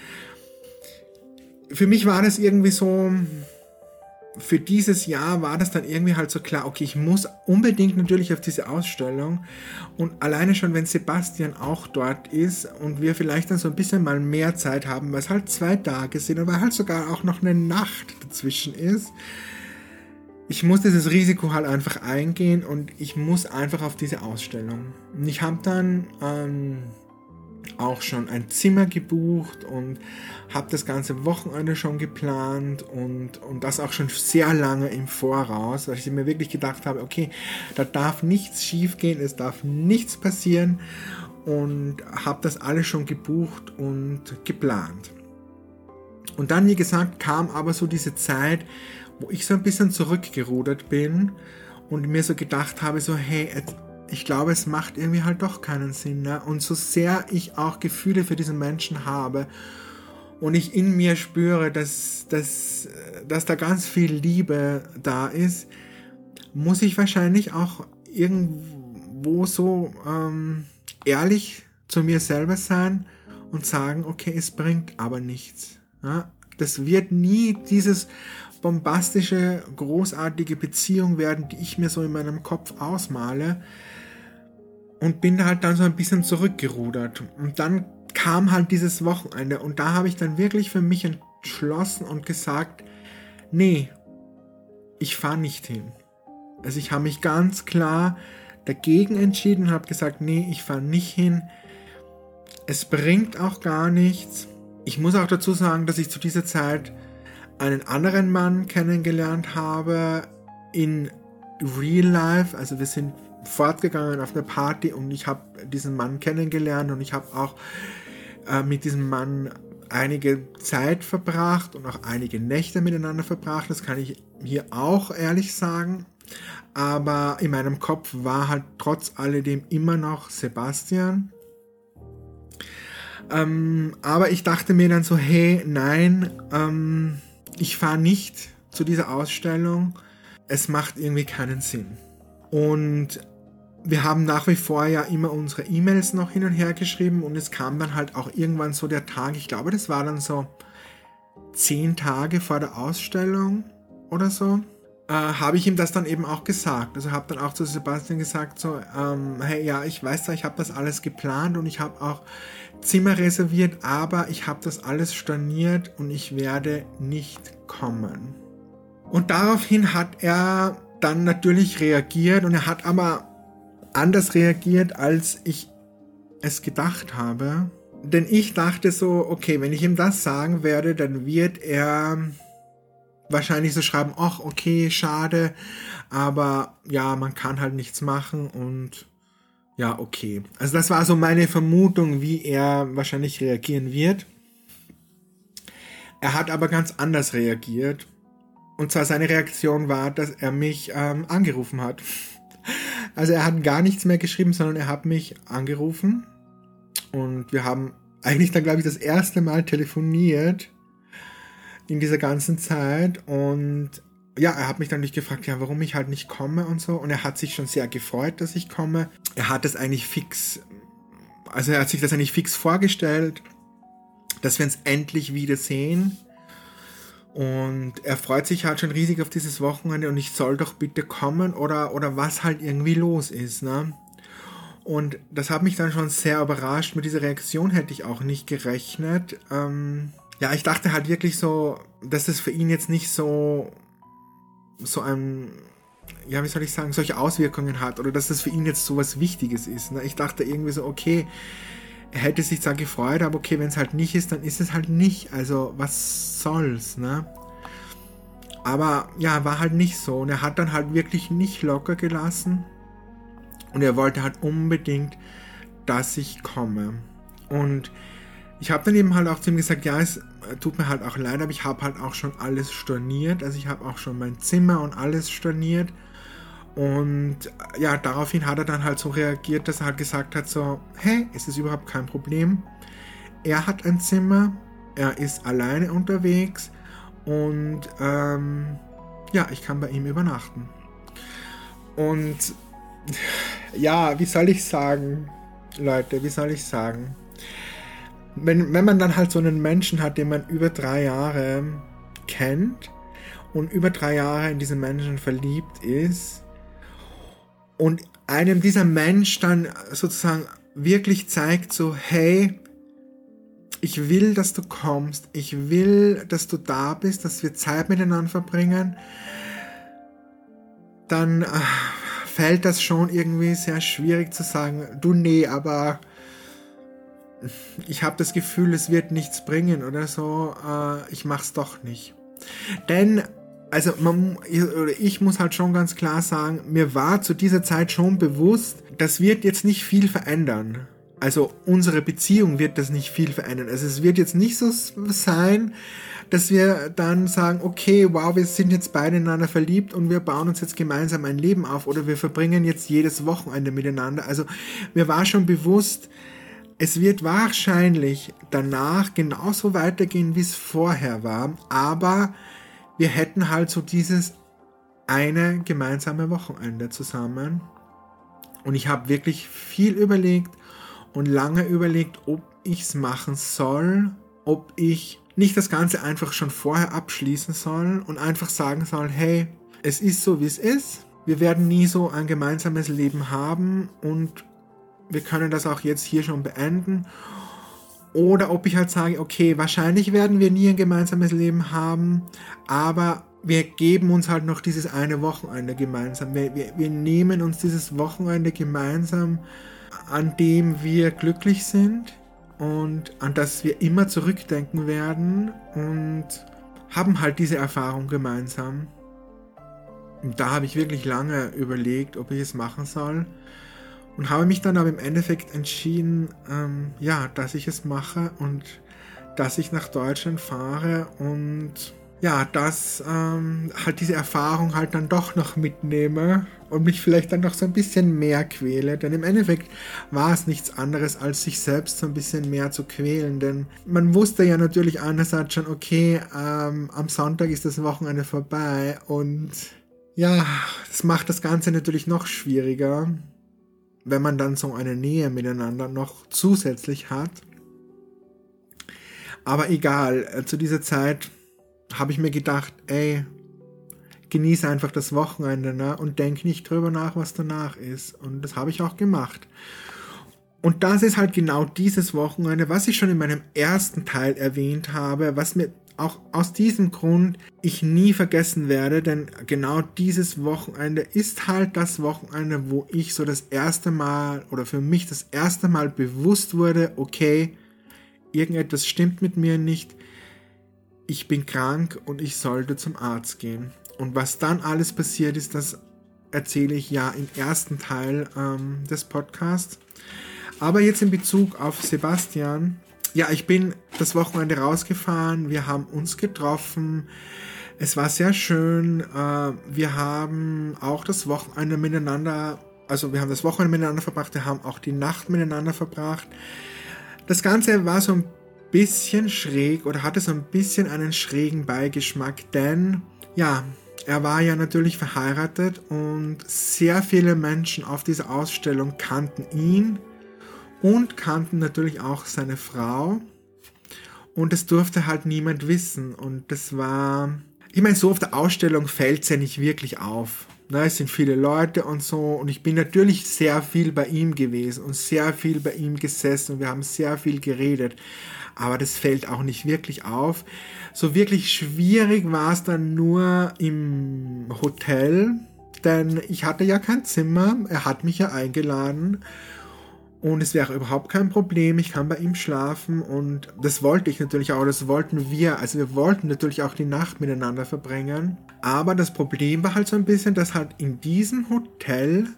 für mich war das irgendwie so, für dieses Jahr war das dann irgendwie halt so klar, okay, ich muss unbedingt natürlich auf diese Ausstellung und alleine schon, wenn Sebastian auch dort ist und wir vielleicht dann so ein bisschen mal mehr Zeit haben, weil es halt zwei Tage sind, aber halt sogar auch noch eine Nacht dazwischen ist, ich muss dieses Risiko halt einfach eingehen und ich muss einfach auf diese Ausstellung. Und ich habe dann ähm, auch schon ein Zimmer gebucht und habe das ganze Wochenende schon geplant und, und das auch schon sehr lange im Voraus, weil ich mir wirklich gedacht habe, okay, da darf nichts schief gehen, es darf nichts passieren und habe das alles schon gebucht und geplant. Und dann, wie gesagt, kam aber so diese Zeit, wo ich so ein bisschen zurückgerudert bin und mir so gedacht habe, so hey, ich glaube, es macht irgendwie halt doch keinen Sinn. Ne? Und so sehr ich auch Gefühle für diesen Menschen habe und ich in mir spüre, dass, dass, dass da ganz viel Liebe da ist, muss ich wahrscheinlich auch irgendwo so ähm, ehrlich zu mir selber sein und sagen, okay, es bringt aber nichts. Ja? Das wird nie dieses bombastische, großartige Beziehung werden, die ich mir so in meinem Kopf ausmale. Und bin halt dann so ein bisschen zurückgerudert. Und dann kam halt dieses Wochenende und da habe ich dann wirklich für mich entschlossen und gesagt, nee, ich fahre nicht hin. Also ich habe mich ganz klar dagegen entschieden und habe gesagt, nee, ich fahre nicht hin. Es bringt auch gar nichts. Ich muss auch dazu sagen, dass ich zu dieser Zeit einen anderen Mann kennengelernt habe in Real Life. Also wir sind fortgegangen auf eine Party und ich habe diesen Mann kennengelernt und ich habe auch äh, mit diesem Mann einige Zeit verbracht und auch einige Nächte miteinander verbracht. Das kann ich hier auch ehrlich sagen. Aber in meinem Kopf war halt trotz alledem immer noch Sebastian. Ähm, aber ich dachte mir dann so, hey, nein, ähm, ich fahre nicht zu dieser Ausstellung. Es macht irgendwie keinen Sinn. Und wir haben nach wie vor ja immer unsere E-Mails noch hin und her geschrieben und es kam dann halt auch irgendwann so der Tag, ich glaube, das war dann so zehn Tage vor der Ausstellung oder so. äh, habe ich ihm das dann eben auch gesagt. Also habe dann auch zu Sebastian gesagt, so, ähm, hey, ja, ich weiß ja, ich habe das alles geplant und ich habe auch Zimmer reserviert, aber ich habe das alles storniert und ich werde nicht kommen. Und daraufhin hat er dann natürlich reagiert und er hat aber anders reagiert, als ich es gedacht habe. Denn ich dachte so, okay, wenn ich ihm das sagen werde, dann wird er wahrscheinlich so schreiben, ach, okay, schade, aber ja, man kann halt nichts machen und ja, okay. Also das war so meine Vermutung, wie er wahrscheinlich reagieren wird. Er hat aber ganz anders reagiert. Und zwar seine Reaktion war, dass er mich ähm, angerufen hat. Also er hat gar nichts mehr geschrieben, sondern er hat mich angerufen. Und wir haben eigentlich dann, glaube ich, das erste Mal telefoniert in dieser ganzen Zeit. Und ja, er hat mich dann nicht gefragt, ja, warum ich halt nicht komme und so. Und er hat sich schon sehr gefreut, dass ich komme. Er hat es eigentlich fix, also er hat sich das eigentlich fix vorgestellt, dass wir uns endlich wiedersehen. Und er freut sich halt schon riesig auf dieses Wochenende und ich soll doch bitte kommen oder, oder was halt irgendwie los ist, ne? Und das hat mich dann schon sehr überrascht. Mit dieser Reaktion hätte ich auch nicht gerechnet. Ähm, ja, ich dachte halt wirklich so, dass es für ihn jetzt nicht so, so ein, ja, wie soll ich sagen, solche Auswirkungen hat oder dass das für ihn jetzt so was Wichtiges ist. Ne? Ich dachte irgendwie so, okay, hätte sich zwar gefreut, aber okay, wenn es halt nicht ist, dann ist es halt nicht. Also, was soll's, ne? Aber ja, war halt nicht so. Und er hat dann halt wirklich nicht locker gelassen. Und er wollte halt unbedingt, dass ich komme. Und ich habe dann eben halt auch zu ihm gesagt, ja, es tut mir halt auch leid, aber ich habe halt auch schon alles storniert. Also ich habe auch schon mein Zimmer und alles storniert. Und ja, daraufhin hat er dann halt so reagiert, dass er halt gesagt hat, so, hey, es ist überhaupt kein Problem. Er hat ein Zimmer, er ist alleine unterwegs und ähm, ja, ich kann bei ihm übernachten. Und ja, wie soll ich sagen, Leute, wie soll ich sagen? Wenn, wenn man dann halt so einen Menschen hat, den man über drei Jahre kennt und über drei Jahre in diesen Menschen verliebt ist und einem dieser Mensch dann sozusagen wirklich zeigt so, hey, ich will, dass du kommst, ich will, dass du da bist, dass wir Zeit miteinander verbringen, dann äh, fällt das schon irgendwie sehr schwierig zu sagen, du nee, aber ich habe das Gefühl, es wird nichts bringen oder so, äh, ich mach's doch nicht. Denn, also man, oder ich muss halt schon ganz klar sagen, mir war zu dieser Zeit schon bewusst, das wird jetzt nicht viel verändern. Also unsere Beziehung wird das nicht viel verändern. Also es wird jetzt nicht so sein, dass wir dann sagen, okay, wow, wir sind jetzt beide ineinander verliebt und wir bauen uns jetzt gemeinsam ein Leben auf oder wir verbringen jetzt jedes Wochenende miteinander. Also mir war schon bewusst, es wird wahrscheinlich danach genauso weitergehen, wie es vorher war, aber wir hätten halt so dieses eine gemeinsame Wochenende zusammen. Und ich habe wirklich viel überlegt und lange überlegt, ob ich es machen soll, ob ich nicht das Ganze einfach schon vorher abschließen soll und einfach sagen soll, hey, es ist so, wie es ist. Wir werden nie so ein gemeinsames Leben haben und wir können das auch jetzt hier schon beenden. Oder ob ich halt sage, okay, wahrscheinlich werden wir nie ein gemeinsames Leben haben, aber wir geben uns halt noch dieses eine Wochenende gemeinsam. Wir, wir, wir nehmen uns dieses Wochenende gemeinsam, an dem wir glücklich sind und an das wir immer zurückdenken werden und haben halt diese Erfahrung gemeinsam. Und da habe ich wirklich lange überlegt, ob ich es machen soll und habe mich dann aber im Endeffekt entschieden, ähm, ja, dass ich es mache und dass ich nach Deutschland fahre und ja, dass ähm, halt diese Erfahrung halt dann doch noch mitnehme und mich vielleicht dann noch so ein bisschen mehr quäle. Denn im Endeffekt war es nichts anderes, als sich selbst so ein bisschen mehr zu quälen. Denn man wusste ja natürlich einerseits schon, okay, ähm, am Sonntag ist das Wochenende vorbei und ja, das macht das Ganze natürlich noch schwieriger, wenn man dann so eine Nähe miteinander noch zusätzlich hat. Aber egal, äh, zu dieser Zeit habe ich mir gedacht, ey, genieße einfach das Wochenende ne? und denke nicht drüber nach, was danach ist. Und das habe ich auch gemacht. Und das ist halt genau dieses Wochenende, was ich schon in meinem ersten Teil erwähnt habe, was mir auch aus diesem Grund ich nie vergessen werde, denn genau dieses Wochenende ist halt das Wochenende, wo ich so das erste Mal oder für mich das erste Mal bewusst wurde, okay, irgendetwas stimmt mit mir nicht, ich bin krank und ich sollte zum Arzt gehen. Und was dann alles passiert ist, das erzähle ich ja im ersten Teil ähm, des Podcasts. Aber jetzt in Bezug auf Sebastian, ja, ich bin das Wochenende rausgefahren, wir haben uns getroffen, es war sehr schön, äh, wir haben auch das Wochenende miteinander, also wir haben das Wochenende miteinander verbracht, wir haben auch die Nacht miteinander verbracht. Das Ganze war so ein bisschen schräg oder hatte so ein bisschen einen schrägen Beigeschmack, denn ja, er war ja natürlich verheiratet und sehr viele Menschen auf dieser Ausstellung kannten ihn und kannten natürlich auch seine Frau. Und es durfte halt niemand wissen. Und das war, ich meine, so auf der Ausstellung fällt es ja nicht wirklich auf. Ne, es sind viele Leute und so. Und ich bin natürlich sehr viel bei ihm gewesen und sehr viel bei ihm gesessen und wir haben sehr viel geredet. Aber das fällt auch nicht wirklich auf. So wirklich schwierig war es dann nur im Hotel, denn ich hatte ja kein Zimmer. Er hat mich ja eingeladen. Und es wäre überhaupt kein Problem, ich kann bei ihm schlafen und das wollte ich natürlich auch, das wollten wir. Also wir wollten natürlich auch die Nacht miteinander verbringen. Aber das Problem war halt so ein bisschen, dass halt in diesem Hotel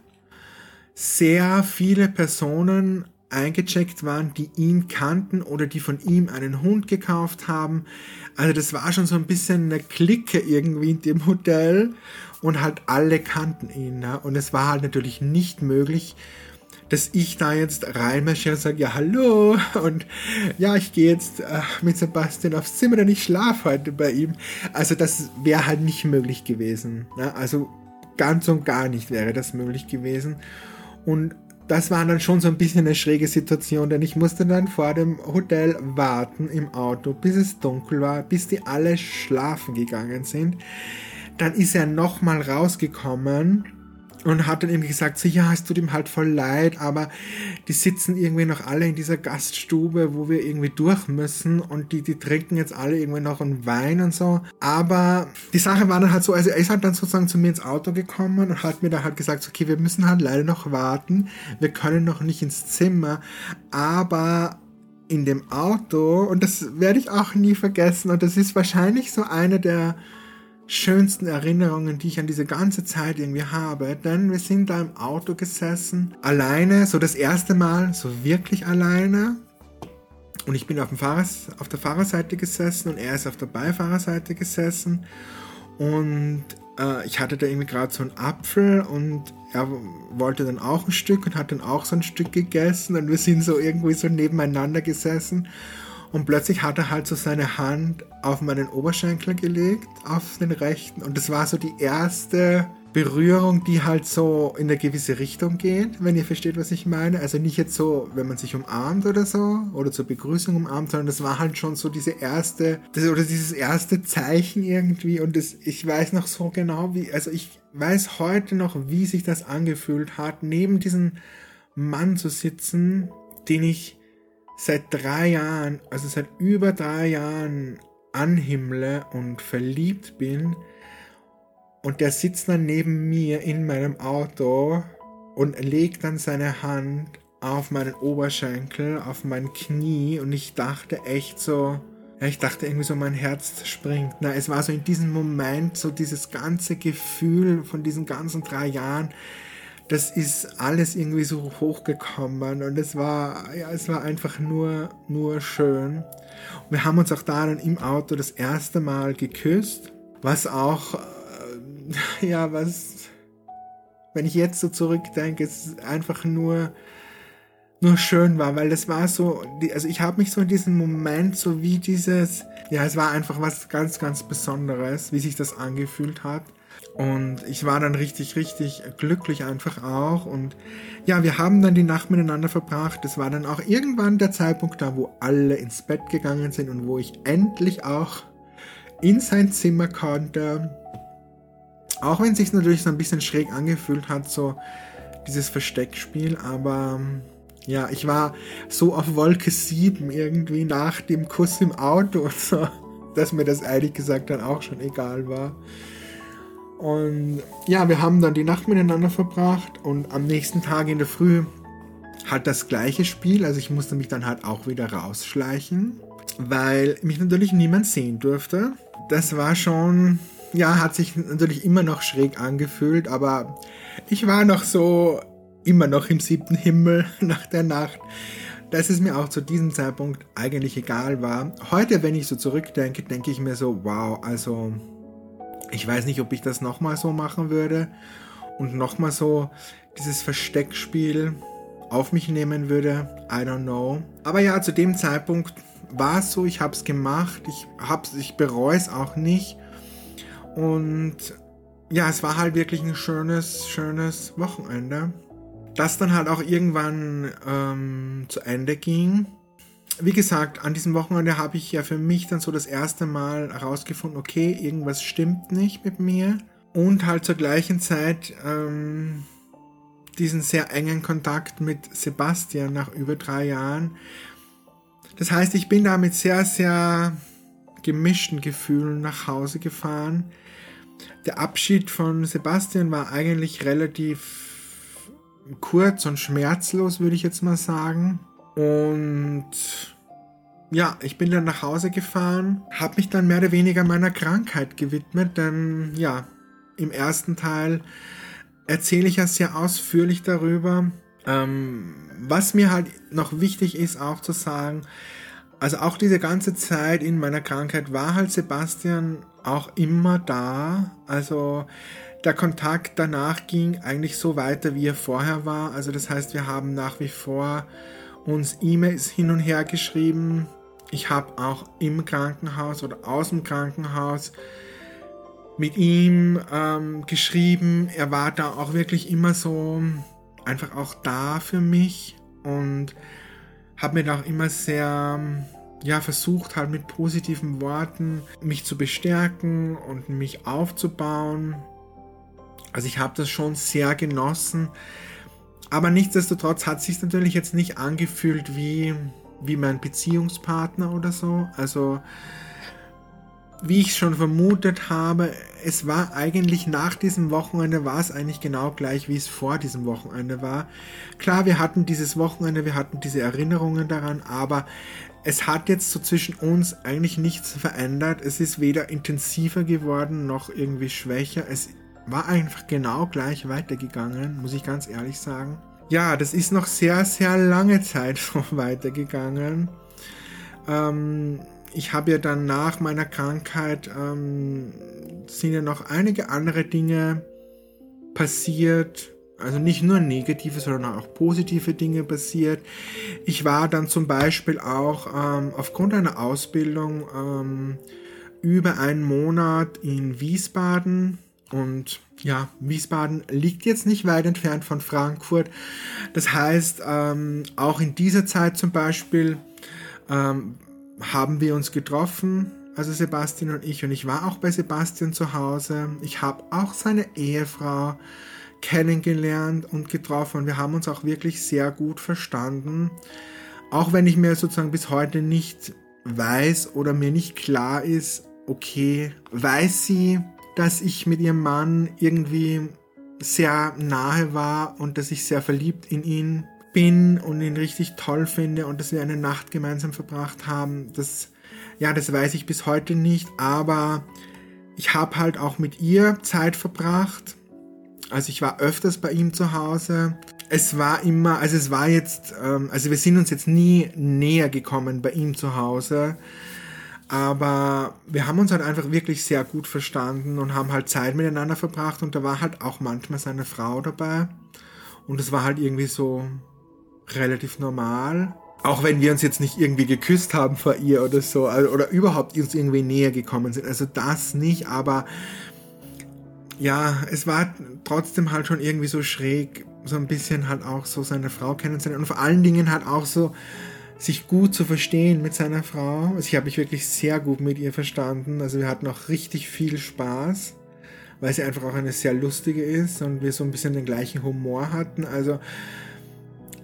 sehr viele Personen eingecheckt waren, die ihn kannten oder die von ihm einen Hund gekauft haben. Also das war schon so ein bisschen eine Clique irgendwie in dem Hotel und halt alle kannten ihn. Ne? Und es war halt natürlich nicht möglich, dass ich da jetzt reinmarschiere und sage, ja, hallo und ja, ich gehe jetzt äh, mit Sebastian aufs Zimmer, denn ich schlafe heute bei ihm. Also das wäre halt nicht möglich gewesen. Ne? Also ganz und gar nicht wäre das möglich gewesen. Und das war dann schon so ein bisschen eine schräge Situation, denn ich musste dann vor dem Hotel warten im Auto, bis es dunkel war, bis die alle schlafen gegangen sind. Dann ist er nochmal rausgekommen und hat dann eben gesagt, so ja, es tut ihm halt voll leid, aber die sitzen irgendwie noch alle in dieser Gaststube, wo wir irgendwie durch müssen und die, die trinken jetzt alle irgendwie noch einen Wein und so. Aber die Sache war dann halt so, also er ist halt dann sozusagen zu mir ins Auto gekommen und hat mir dann halt gesagt, okay, wir müssen halt leider noch warten, wir können noch nicht ins Zimmer, aber in dem Auto, und das werde ich auch nie vergessen, und das ist wahrscheinlich so eine der schönsten Erinnerungen, die ich an diese ganze Zeit irgendwie habe, denn wir sind da im Auto gesessen, alleine, so das erste Mal, so wirklich alleine. Und ich bin auf, dem Fahrers, auf der Fahrerseite gesessen und er ist auf der Beifahrerseite gesessen. Und äh, ich hatte da irgendwie gerade so einen Apfel und er wollte dann auch ein Stück und hat dann auch so ein Stück gegessen und wir sind so irgendwie so nebeneinander gesessen. Und plötzlich hat er halt so seine Hand auf meinen Oberschenkel gelegt, auf den rechten. Und das war so die erste Berührung, die halt so in eine gewisse Richtung geht, wenn ihr versteht, was ich meine. Also nicht jetzt so, wenn man sich umarmt oder so, oder zur Begrüßung umarmt, sondern das war halt schon so diese erste, das, oder dieses erste Zeichen irgendwie. Und das, ich weiß noch so genau, wie, also ich weiß heute noch, wie sich das angefühlt hat, neben diesem Mann zu sitzen, den ich seit drei Jahren, also seit über drei Jahren anhimmle und verliebt bin und der sitzt dann neben mir in meinem Auto und legt dann seine Hand auf meinen Oberschenkel, auf mein Knie und ich dachte echt so, ja, ich dachte irgendwie so, mein Herz springt. Na, es war so in diesem Moment so dieses ganze Gefühl von diesen ganzen drei Jahren, das ist alles irgendwie so hochgekommen und es war, ja, es war einfach nur, nur schön. Und wir haben uns auch da dann im Auto das erste Mal geküsst, was auch, äh, ja, was, wenn ich jetzt so zurückdenke, es einfach nur, nur schön war, weil das war so, also ich habe mich so in diesem Moment so wie dieses, ja, es war einfach was ganz, ganz Besonderes, wie sich das angefühlt hat. Und ich war dann richtig, richtig glücklich einfach auch. Und ja, wir haben dann die Nacht miteinander verbracht. Es war dann auch irgendwann der Zeitpunkt da, wo alle ins Bett gegangen sind und wo ich endlich auch in sein Zimmer konnte. Auch wenn es sich natürlich so ein bisschen schräg angefühlt hat, so dieses Versteckspiel, aber ja, ich war so auf Wolke 7 irgendwie nach dem Kuss im Auto und so, dass mir das ehrlich gesagt dann auch schon egal war. Und ja, wir haben dann die Nacht miteinander verbracht und am nächsten Tag in der Früh hat das gleiche Spiel, also ich musste mich dann halt auch wieder rausschleichen, weil mich natürlich niemand sehen durfte. Das war schon, ja, hat sich natürlich immer noch schräg angefühlt, aber ich war noch so immer noch im siebten Himmel nach der Nacht, dass es mir auch zu diesem Zeitpunkt eigentlich egal war. Heute, wenn ich so zurückdenke, denke ich mir so, wow, also ich weiß nicht, ob ich das nochmal so machen würde und nochmal so dieses Versteckspiel auf mich nehmen würde. I don't know. Aber ja, zu dem Zeitpunkt war es so, ich habe es gemacht, ich, hab's, ich bereue es auch nicht. Und ja, es war halt wirklich ein schönes, schönes Wochenende das dann halt auch irgendwann ähm, zu Ende ging. Wie gesagt, an diesem Wochenende habe ich ja für mich dann so das erste Mal herausgefunden, okay, irgendwas stimmt nicht mit mir. Und halt zur gleichen Zeit ähm, diesen sehr engen Kontakt mit Sebastian nach über drei Jahren. Das heißt, ich bin da mit sehr, sehr gemischten Gefühlen nach Hause gefahren. Der Abschied von Sebastian war eigentlich relativ kurz und schmerzlos, würde ich jetzt mal sagen. Und ja, ich bin dann nach Hause gefahren, habe mich dann mehr oder weniger meiner Krankheit gewidmet, denn ja, im ersten Teil erzähle ich ja sehr ausführlich darüber. Ähm, was mir halt noch wichtig ist auch zu sagen, also auch diese ganze Zeit in meiner Krankheit war halt Sebastian auch immer da. Also der Kontakt danach ging eigentlich so weiter, wie er vorher war. Also das heißt, wir haben nach wie vor uns E-Mails hin und her geschrieben. Ich habe auch im Krankenhaus oder aus dem Krankenhaus mit ihm ähm, geschrieben. Er war da auch wirklich immer so einfach auch da für mich und habe mir da auch immer sehr ja versucht halt mit positiven Worten mich zu bestärken und mich aufzubauen also ich habe das schon sehr genossen. Aber nichtsdestotrotz hat sich natürlich jetzt nicht angefühlt wie, wie mein Beziehungspartner oder so. Also wie ich schon vermutet habe, es war eigentlich nach diesem Wochenende, war es eigentlich genau gleich, wie es vor diesem Wochenende war. Klar, wir hatten dieses Wochenende, wir hatten diese Erinnerungen daran, aber es hat jetzt so zwischen uns eigentlich nichts verändert. Es ist weder intensiver geworden noch irgendwie schwächer. Es war einfach genau gleich weitergegangen, muss ich ganz ehrlich sagen. Ja, das ist noch sehr, sehr lange Zeit so weitergegangen. Ähm, ich habe ja dann nach meiner Krankheit ähm, sind ja noch einige andere Dinge passiert. Also nicht nur negative, sondern auch positive Dinge passiert. Ich war dann zum Beispiel auch ähm, aufgrund einer Ausbildung ähm, über einen Monat in Wiesbaden und ja, Wiesbaden liegt jetzt nicht weit entfernt von Frankfurt. Das heißt, ähm, auch in dieser Zeit zum Beispiel ähm, haben wir uns getroffen, also Sebastian und ich. Und ich war auch bei Sebastian zu Hause. Ich habe auch seine Ehefrau kennengelernt und getroffen. Und wir haben uns auch wirklich sehr gut verstanden. Auch wenn ich mir sozusagen bis heute nicht weiß oder mir nicht klar ist, okay, weiß sie, dass ich mit ihrem Mann irgendwie sehr nahe war und dass ich sehr verliebt in ihn bin und ihn richtig toll finde und dass wir eine Nacht gemeinsam verbracht haben. Das, ja, das weiß ich bis heute nicht, aber ich habe halt auch mit ihr Zeit verbracht. Also ich war öfters bei ihm zu Hause. Es war immer, also es war jetzt, ähm, also wir sind uns jetzt nie näher gekommen bei ihm zu Hause. Aber wir haben uns halt einfach wirklich sehr gut verstanden und haben halt Zeit miteinander verbracht und da war halt auch manchmal seine Frau dabei. Und es war halt irgendwie so relativ normal. Auch wenn wir uns jetzt nicht irgendwie geküsst haben vor ihr oder so, also, oder überhaupt uns irgendwie näher gekommen sind. Also das nicht, aber ja, es war trotzdem halt schon irgendwie so schräg, so ein bisschen halt auch so seine Frau kennenzulernen und vor allen Dingen halt auch so, sich gut zu verstehen mit seiner Frau. Also ich habe mich wirklich sehr gut mit ihr verstanden. Also wir hatten auch richtig viel Spaß, weil sie einfach auch eine sehr lustige ist und wir so ein bisschen den gleichen Humor hatten. Also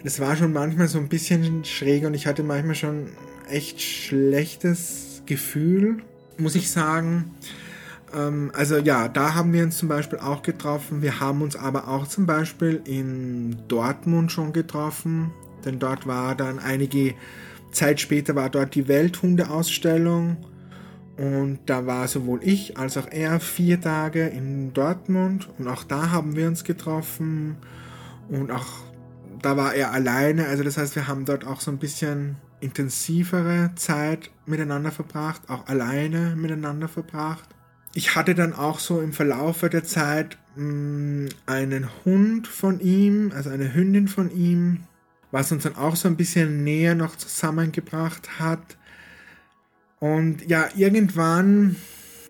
das war schon manchmal so ein bisschen schräg und ich hatte manchmal schon echt schlechtes Gefühl, muss ich sagen. Ähm, also ja, da haben wir uns zum Beispiel auch getroffen. Wir haben uns aber auch zum Beispiel in Dortmund schon getroffen, denn dort war dann einige Zeit später war dort die Welthundeausstellung und da war sowohl ich als auch er vier Tage in Dortmund und auch da haben wir uns getroffen und auch da war er alleine. Also das heißt, wir haben dort auch so ein bisschen intensivere Zeit miteinander verbracht, auch alleine miteinander verbracht. Ich hatte dann auch so im Verlaufe der Zeit mh, mm, einen Hund von ihm, also eine Hündin von ihm, was uns dann auch so ein bisschen näher noch zusammengebracht hat. Und ja, irgendwann,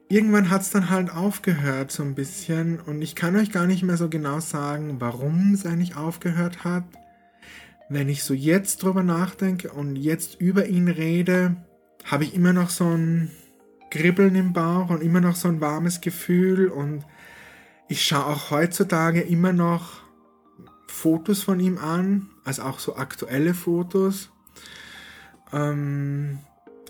irgendwann hat es dann halt aufgehört so ein bisschen. Und ich kann euch gar nicht mehr so genau sagen, warum es eigentlich aufgehört hat. Wenn ich so jetzt drüber nachdenke und jetzt über ihn rede, habe ich immer noch so ein Kribbeln im Bauch und immer noch so ein warmes Gefühl. Und ich schaue auch heutzutage immer noch Fotos von ihm an, also auch so aktuelle Fotos. Ähm,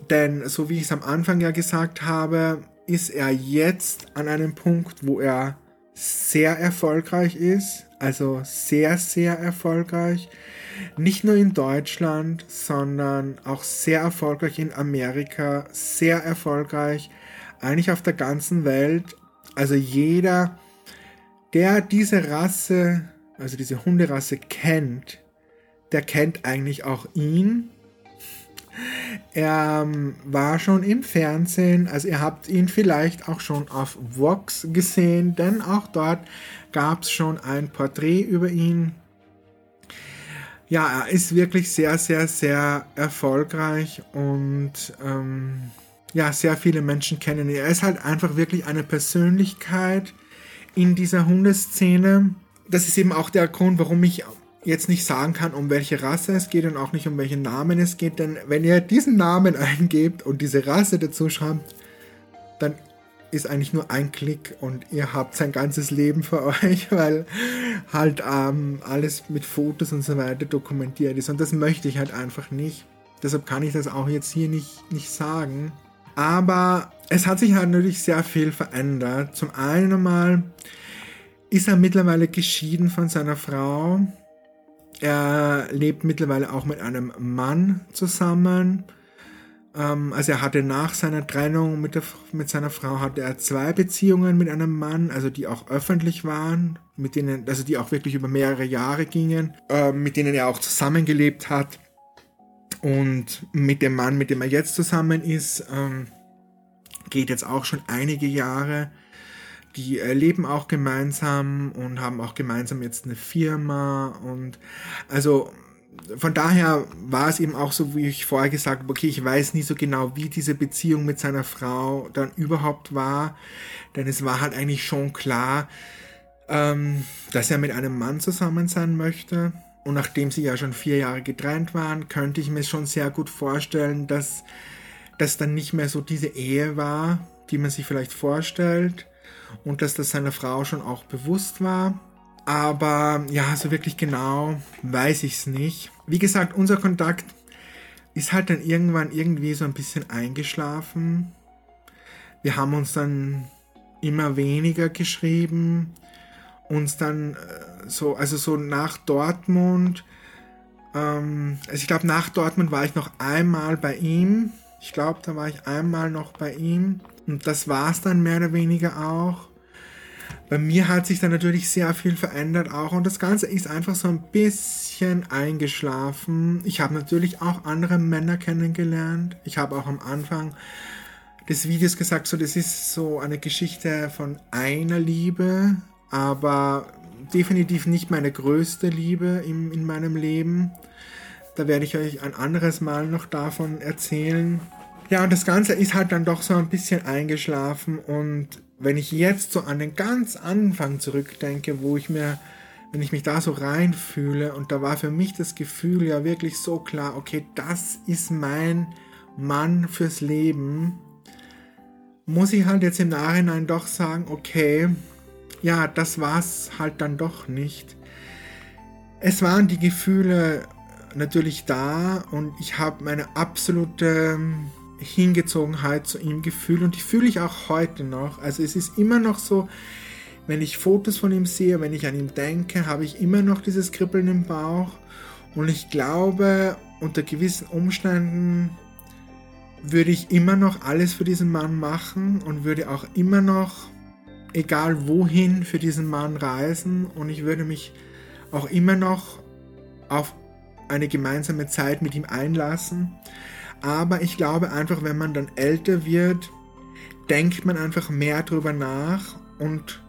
denn so wie ich es am Anfang ja gesagt habe, ist er jetzt an einem Punkt, wo er sehr erfolgreich ist, also sehr, sehr erfolgreich. Nicht nur in Deutschland, sondern auch sehr erfolgreich in Amerika, sehr erfolgreich eigentlich auf der ganzen Welt. Also jeder, der diese Rasse, also diese Hunderasse kennt, der kennt eigentlich auch ihn er ähm, war schon im Fernsehen, also ihr habt ihn vielleicht auch schon auf Vox gesehen, denn auch dort gab es schon ein Porträt über ihn. Ja, er ist wirklich sehr, sehr, sehr erfolgreich und ähm, ja, sehr viele Menschen kennen ihn. Er ist halt einfach wirklich eine Persönlichkeit in dieser Hundeszene. Das ist eben auch der Grund, warum ich jetzt nicht sagen kann, um welche Rasse es geht und auch nicht um welchen Namen es geht, denn wenn ihr diesen Namen eingebt und diese Rasse dazu schreibt, dann ist eigentlich nur ein Klick und ihr habt sein ganzes Leben für euch, weil halt ähm, alles mit Fotos und so weiter dokumentiert ist und das möchte ich halt einfach nicht. Deshalb kann ich das auch jetzt hier nicht, nicht sagen. Aber es hat sich halt natürlich sehr viel verändert. Zum einen einmal ist er mittlerweile geschieden von seiner Frau er lebt mittlerweile auch mit einem Mann zusammen. Ähm, also er hatte nach seiner Trennung mit, der, mit seiner Frau hatte er zwei Beziehungen mit einem Mann, also die auch öffentlich waren, mit denen, also die auch wirklich über mehrere Jahre gingen, äh, mit denen er auch zusammengelebt hat. Und mit dem Mann, mit dem er jetzt zusammen ist, ähm, geht jetzt auch schon einige Jahre die leben auch gemeinsam und haben auch gemeinsam jetzt eine Firma und also von daher war es eben auch so, wie ich vorher gesagt habe, okay, ich weiß nie so genau, wie diese Beziehung mit seiner Frau dann überhaupt war, denn es war halt eigentlich schon klar, ähm, dass er mit einem Mann zusammen sein möchte. Und nachdem sie ja schon vier Jahre getrennt waren, könnte ich mir schon sehr gut vorstellen, dass das dann nicht mehr so diese Ehe war, die man sich vielleicht vorstellt und dass das seiner Frau schon auch bewusst war. Aber ja, so wirklich genau weiß ich es nicht. Wie gesagt, unser Kontakt ist halt dann irgendwann irgendwie so ein bisschen eingeschlafen. Wir haben uns dann immer weniger geschrieben. Uns dann äh, so, also so nach Dortmund, ähm, also ich glaube, nach Dortmund war ich noch einmal bei ihm. Ich glaube, da war ich einmal noch bei ihm. Und das war es dann mehr oder weniger auch. Bei mir hat sich dann natürlich sehr viel verändert auch und das Ganze ist einfach so ein bisschen eingeschlafen. Ich habe natürlich auch andere Männer kennengelernt. Ich habe auch am Anfang des Videos gesagt, so das ist so eine Geschichte von einer Liebe, aber definitiv nicht meine größte Liebe im, in meinem Leben. Da werde ich euch ein anderes Mal noch davon erzählen. Ja, und das Ganze ist halt dann doch so ein bisschen eingeschlafen und wenn ich jetzt so an den ganz Anfang zurückdenke, wo ich mir, wenn ich mich da so reinfühle und da war für mich das Gefühl ja wirklich so klar, okay, das ist mein Mann fürs Leben, muss ich halt jetzt im Nachhinein doch sagen, okay, ja, das war's halt dann doch nicht. Es waren die Gefühle natürlich da und ich habe meine absolute Hingezogenheit zu ihm gefühlt und die fühle ich auch heute noch. Also es ist immer noch so, wenn ich Fotos von ihm sehe, wenn ich an ihn denke, habe ich immer noch dieses Kribbeln im Bauch und ich glaube, unter gewissen Umständen würde ich immer noch alles für diesen Mann machen und würde auch immer noch, egal wohin, für diesen Mann reisen und ich würde mich auch immer noch auf eine gemeinsame Zeit mit ihm einlassen. Aber ich glaube einfach, wenn man dann älter wird, denkt man einfach mehr drüber nach und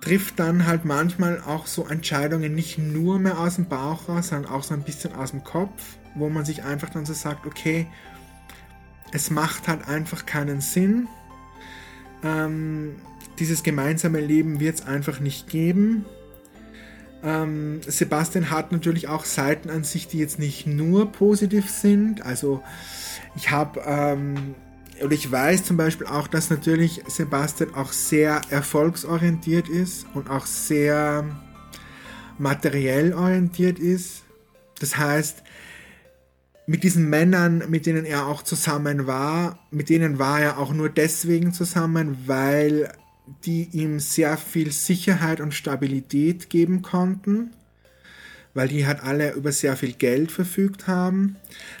trifft dann halt manchmal auch so Entscheidungen nicht nur mehr aus dem Bauch raus, sondern auch so ein bisschen aus dem Kopf, wo man sich einfach dann so sagt, okay, es macht halt einfach keinen Sinn. Ähm, dieses gemeinsame Leben wird es einfach nicht geben. Ähm, Sebastian hat natürlich auch Seiten an sich, die jetzt nicht nur positiv sind. Also ich habe ähm, oder ich weiß zum Beispiel auch, dass natürlich Sebastian auch sehr erfolgsorientiert ist und auch sehr materiell orientiert ist. Das heißt, mit diesen Männern, mit denen er auch zusammen war, mit denen war er auch nur deswegen zusammen, weil die ihm sehr viel Sicherheit und Stabilität geben konnten, weil die halt alle über sehr viel Geld verfügt haben.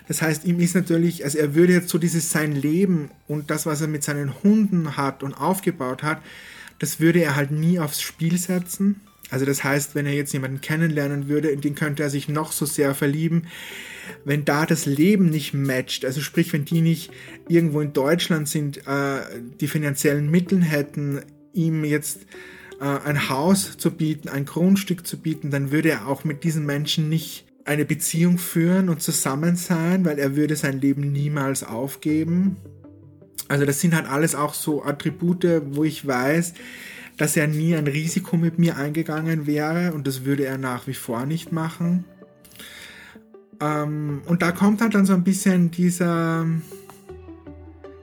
Das heißt, ihm ist natürlich, also er würde jetzt so dieses sein Leben und das, was er mit seinen Hunden hat und aufgebaut hat, das würde er halt nie aufs Spiel setzen. Also das heißt, wenn er jetzt jemanden kennenlernen würde, in den könnte er sich noch so sehr verlieben, wenn da das Leben nicht matcht, also sprich, wenn die nicht irgendwo in Deutschland sind, äh, die finanziellen Mittel hätten, ihm jetzt äh, ein Haus zu bieten, ein Grundstück zu bieten, dann würde er auch mit diesen Menschen nicht eine Beziehung führen und zusammen sein, weil er würde sein Leben niemals aufgeben. Also das sind halt alles auch so Attribute, wo ich weiß, dass er nie ein Risiko mit mir eingegangen wäre und das würde er nach wie vor nicht machen. Ähm, und da kommt halt dann so ein bisschen dieser,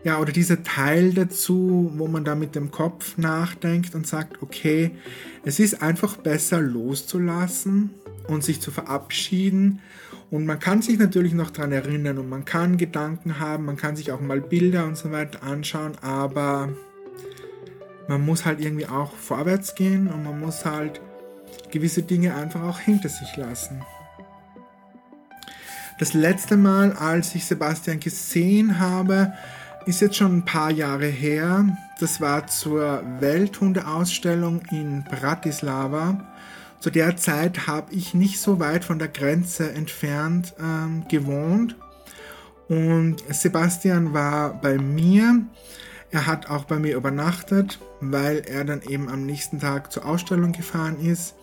ja, oder dieser Teil dazu, wo man da mit dem Kopf nachdenkt und sagt, okay, es ist einfach besser loszulassen und sich zu verabschieden. Und man kann sich natürlich noch daran erinnern und man kann Gedanken haben, man kann sich auch mal Bilder und so weiter anschauen, aber man muss halt irgendwie auch vorwärts gehen und man muss halt gewisse Dinge einfach auch hinter sich lassen. Das letzte Mal, als ich Sebastian gesehen habe, ist jetzt schon ein paar Jahre her. Das war zur Welthundeausstellung in Bratislava. Zu der Zeit habe ich nicht so weit von der Grenze entfernt ähm, gewohnt. Und Sebastian war bei mir. Er hat auch bei mir übernachtet, weil er dann eben am nächsten Tag zur Ausstellung gefahren ist.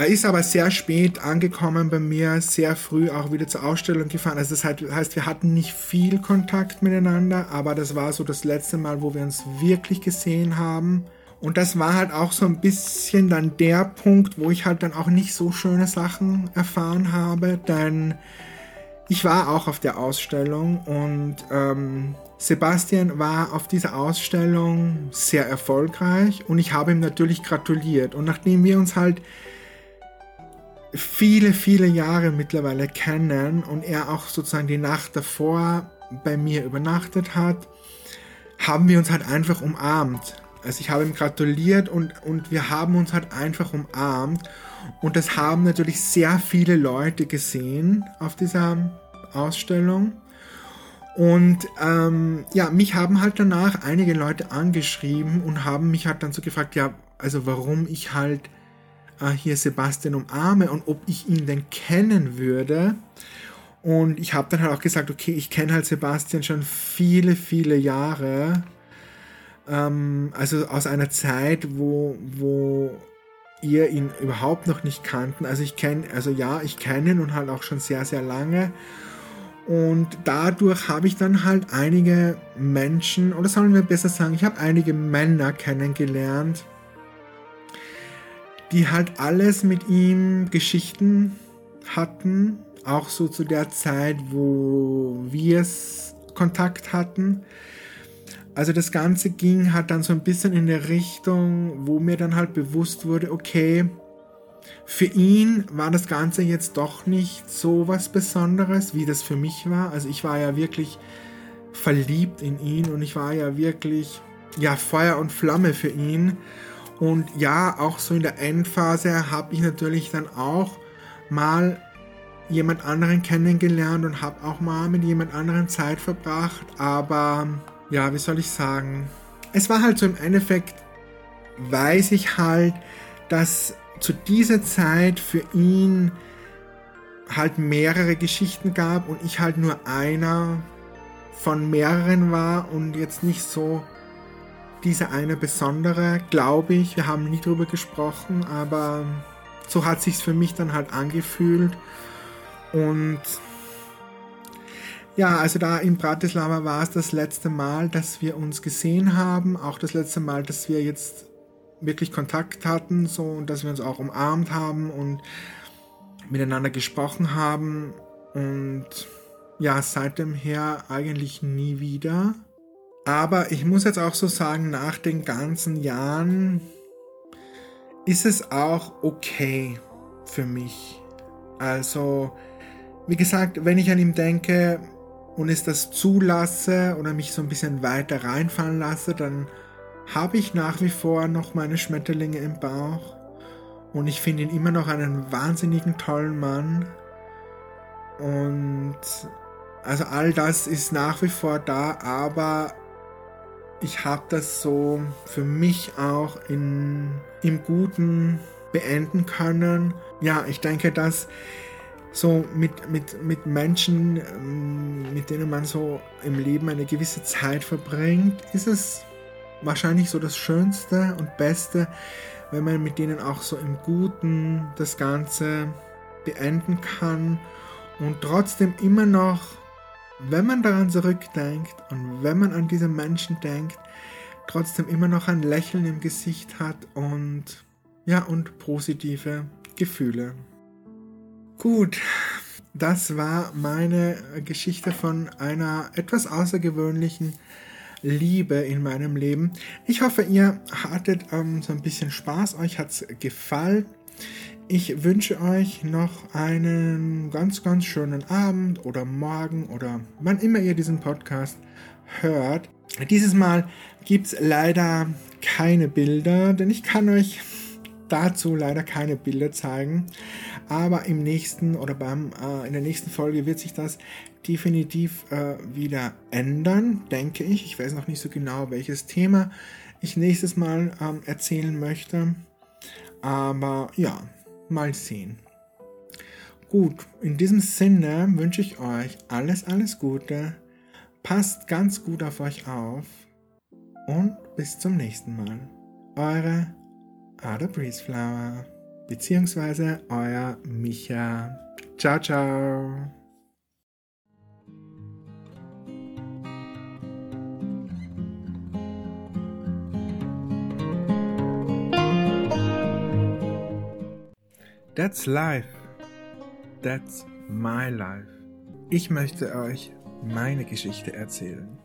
Er ist aber sehr spät angekommen bei mir, sehr früh auch wieder zur Ausstellung gefahren. Also das heißt, wir hatten nicht viel Kontakt miteinander, aber das war so das letzte Mal, wo wir uns wirklich gesehen haben. Und das war halt auch so ein bisschen dann der Punkt, wo ich halt dann auch nicht so schöne Sachen erfahren habe, denn ich war auch auf der Ausstellung und ähm, Sebastian war auf dieser Ausstellung sehr erfolgreich und ich habe ihm natürlich gratuliert. Und nachdem wir uns halt viele, viele Jahre mittlerweile kennen und er auch sozusagen die Nacht davor bei mir übernachtet hat, haben wir uns halt einfach umarmt. Also ich habe ihm gratuliert und, und wir haben uns halt einfach umarmt. Und das haben natürlich sehr viele Leute gesehen auf dieser Ausstellung. Und ähm, ja, mich haben halt danach einige Leute angeschrieben und haben mich halt dann so gefragt, ja, also warum ich halt äh, hier Sebastian umarme und ob ich ihn denn kennen würde. Und ich habe dann halt auch gesagt, okay, ich kenne halt Sebastian schon viele, viele Jahre. Ähm, also aus einer Zeit, wo, wo ihr ihn überhaupt noch nicht kannten. Also ich kenne, also ja, ich kenne ihn und halt auch schon sehr, sehr lange. Und dadurch habe ich dann halt einige Menschen, oder sollen wir besser sagen, ich habe einige Männer kennengelernt, die halt alles mit ihm Geschichten hatten, auch so zu der Zeit, wo wir Kontakt hatten. Also das Ganze ging halt dann so ein bisschen in der Richtung, wo mir dann halt bewusst wurde, okay, für ihn war das Ganze jetzt doch nicht so was Besonderes, wie das für mich war. Also ich war ja wirklich verliebt in ihn und ich war ja wirklich, ja, Feuer und Flamme für ihn. Und ja, auch so in der Endphase habe ich natürlich dann auch mal jemand anderen kennengelernt und habe auch mal mit jemand anderen Zeit verbracht. Aber ja, wie soll ich sagen? Es war halt so im Endeffekt, weiß ich halt, dass zu dieser Zeit für ihn halt mehrere Geschichten gab und ich halt nur einer von mehreren war und jetzt nicht so diese eine besondere, glaube ich. Wir haben nie drüber gesprochen, aber so hat sich's für mich dann halt angefühlt und ja, also da in Bratislava war es das letzte Mal, dass wir uns gesehen haben, auch das letzte Mal, dass wir jetzt wirklich Kontakt hatten, so und dass wir uns auch umarmt haben und miteinander gesprochen haben und ja, seitdem her eigentlich nie wieder. Aber ich muss jetzt auch so sagen, nach den ganzen Jahren ist es auch okay für mich. Also, wie gesagt, wenn ich an ihm denke und es das zulasse oder mich so ein bisschen weiter reinfallen lasse, dann habe ich nach wie vor noch meine Schmetterlinge im Bauch und ich finde ihn immer noch einen wahnsinnigen tollen Mann. Und also all das ist nach wie vor da, aber ich habe das so für mich auch in, im Guten beenden können. Ja, ich denke, dass so mit, mit, mit Menschen, ähm, mit denen man so im Leben eine gewisse Zeit verbringt, ist es wahrscheinlich so das Schönste und Beste, wenn man mit denen auch so im Guten das Ganze beenden kann und trotzdem immer noch, wenn man daran zurückdenkt und wenn man an diese Menschen denkt, trotzdem immer noch ein Lächeln im Gesicht hat und ja und positive Gefühle. Gut, das war meine Geschichte von einer etwas außergewöhnlichen Liebe in meinem Leben. Ich hoffe, ihr hattet ähm, so ein bisschen Spaß, euch hat es gefallen. Ich wünsche euch noch einen ganz, ganz schönen Abend oder Morgen oder wann immer ihr diesen Podcast hört. Dieses Mal gibt es leider keine Bilder, denn ich kann euch dazu leider keine Bilder zeigen. Aber im nächsten oder beim, äh, in der nächsten Folge wird sich das definitiv äh, wieder ändern, denke ich. Ich weiß noch nicht so genau, welches Thema ich nächstes Mal ähm, erzählen möchte. Aber ja, mal sehen. Gut, in diesem Sinne wünsche ich euch alles, alles Gute. Passt ganz gut auf euch auf. Und bis zum nächsten Mal. Eure Ada Breezeflower. Beziehungsweise euer Micha. Ciao, ciao. That's life. That's my life. Ich möchte euch meine Geschichte erzählen.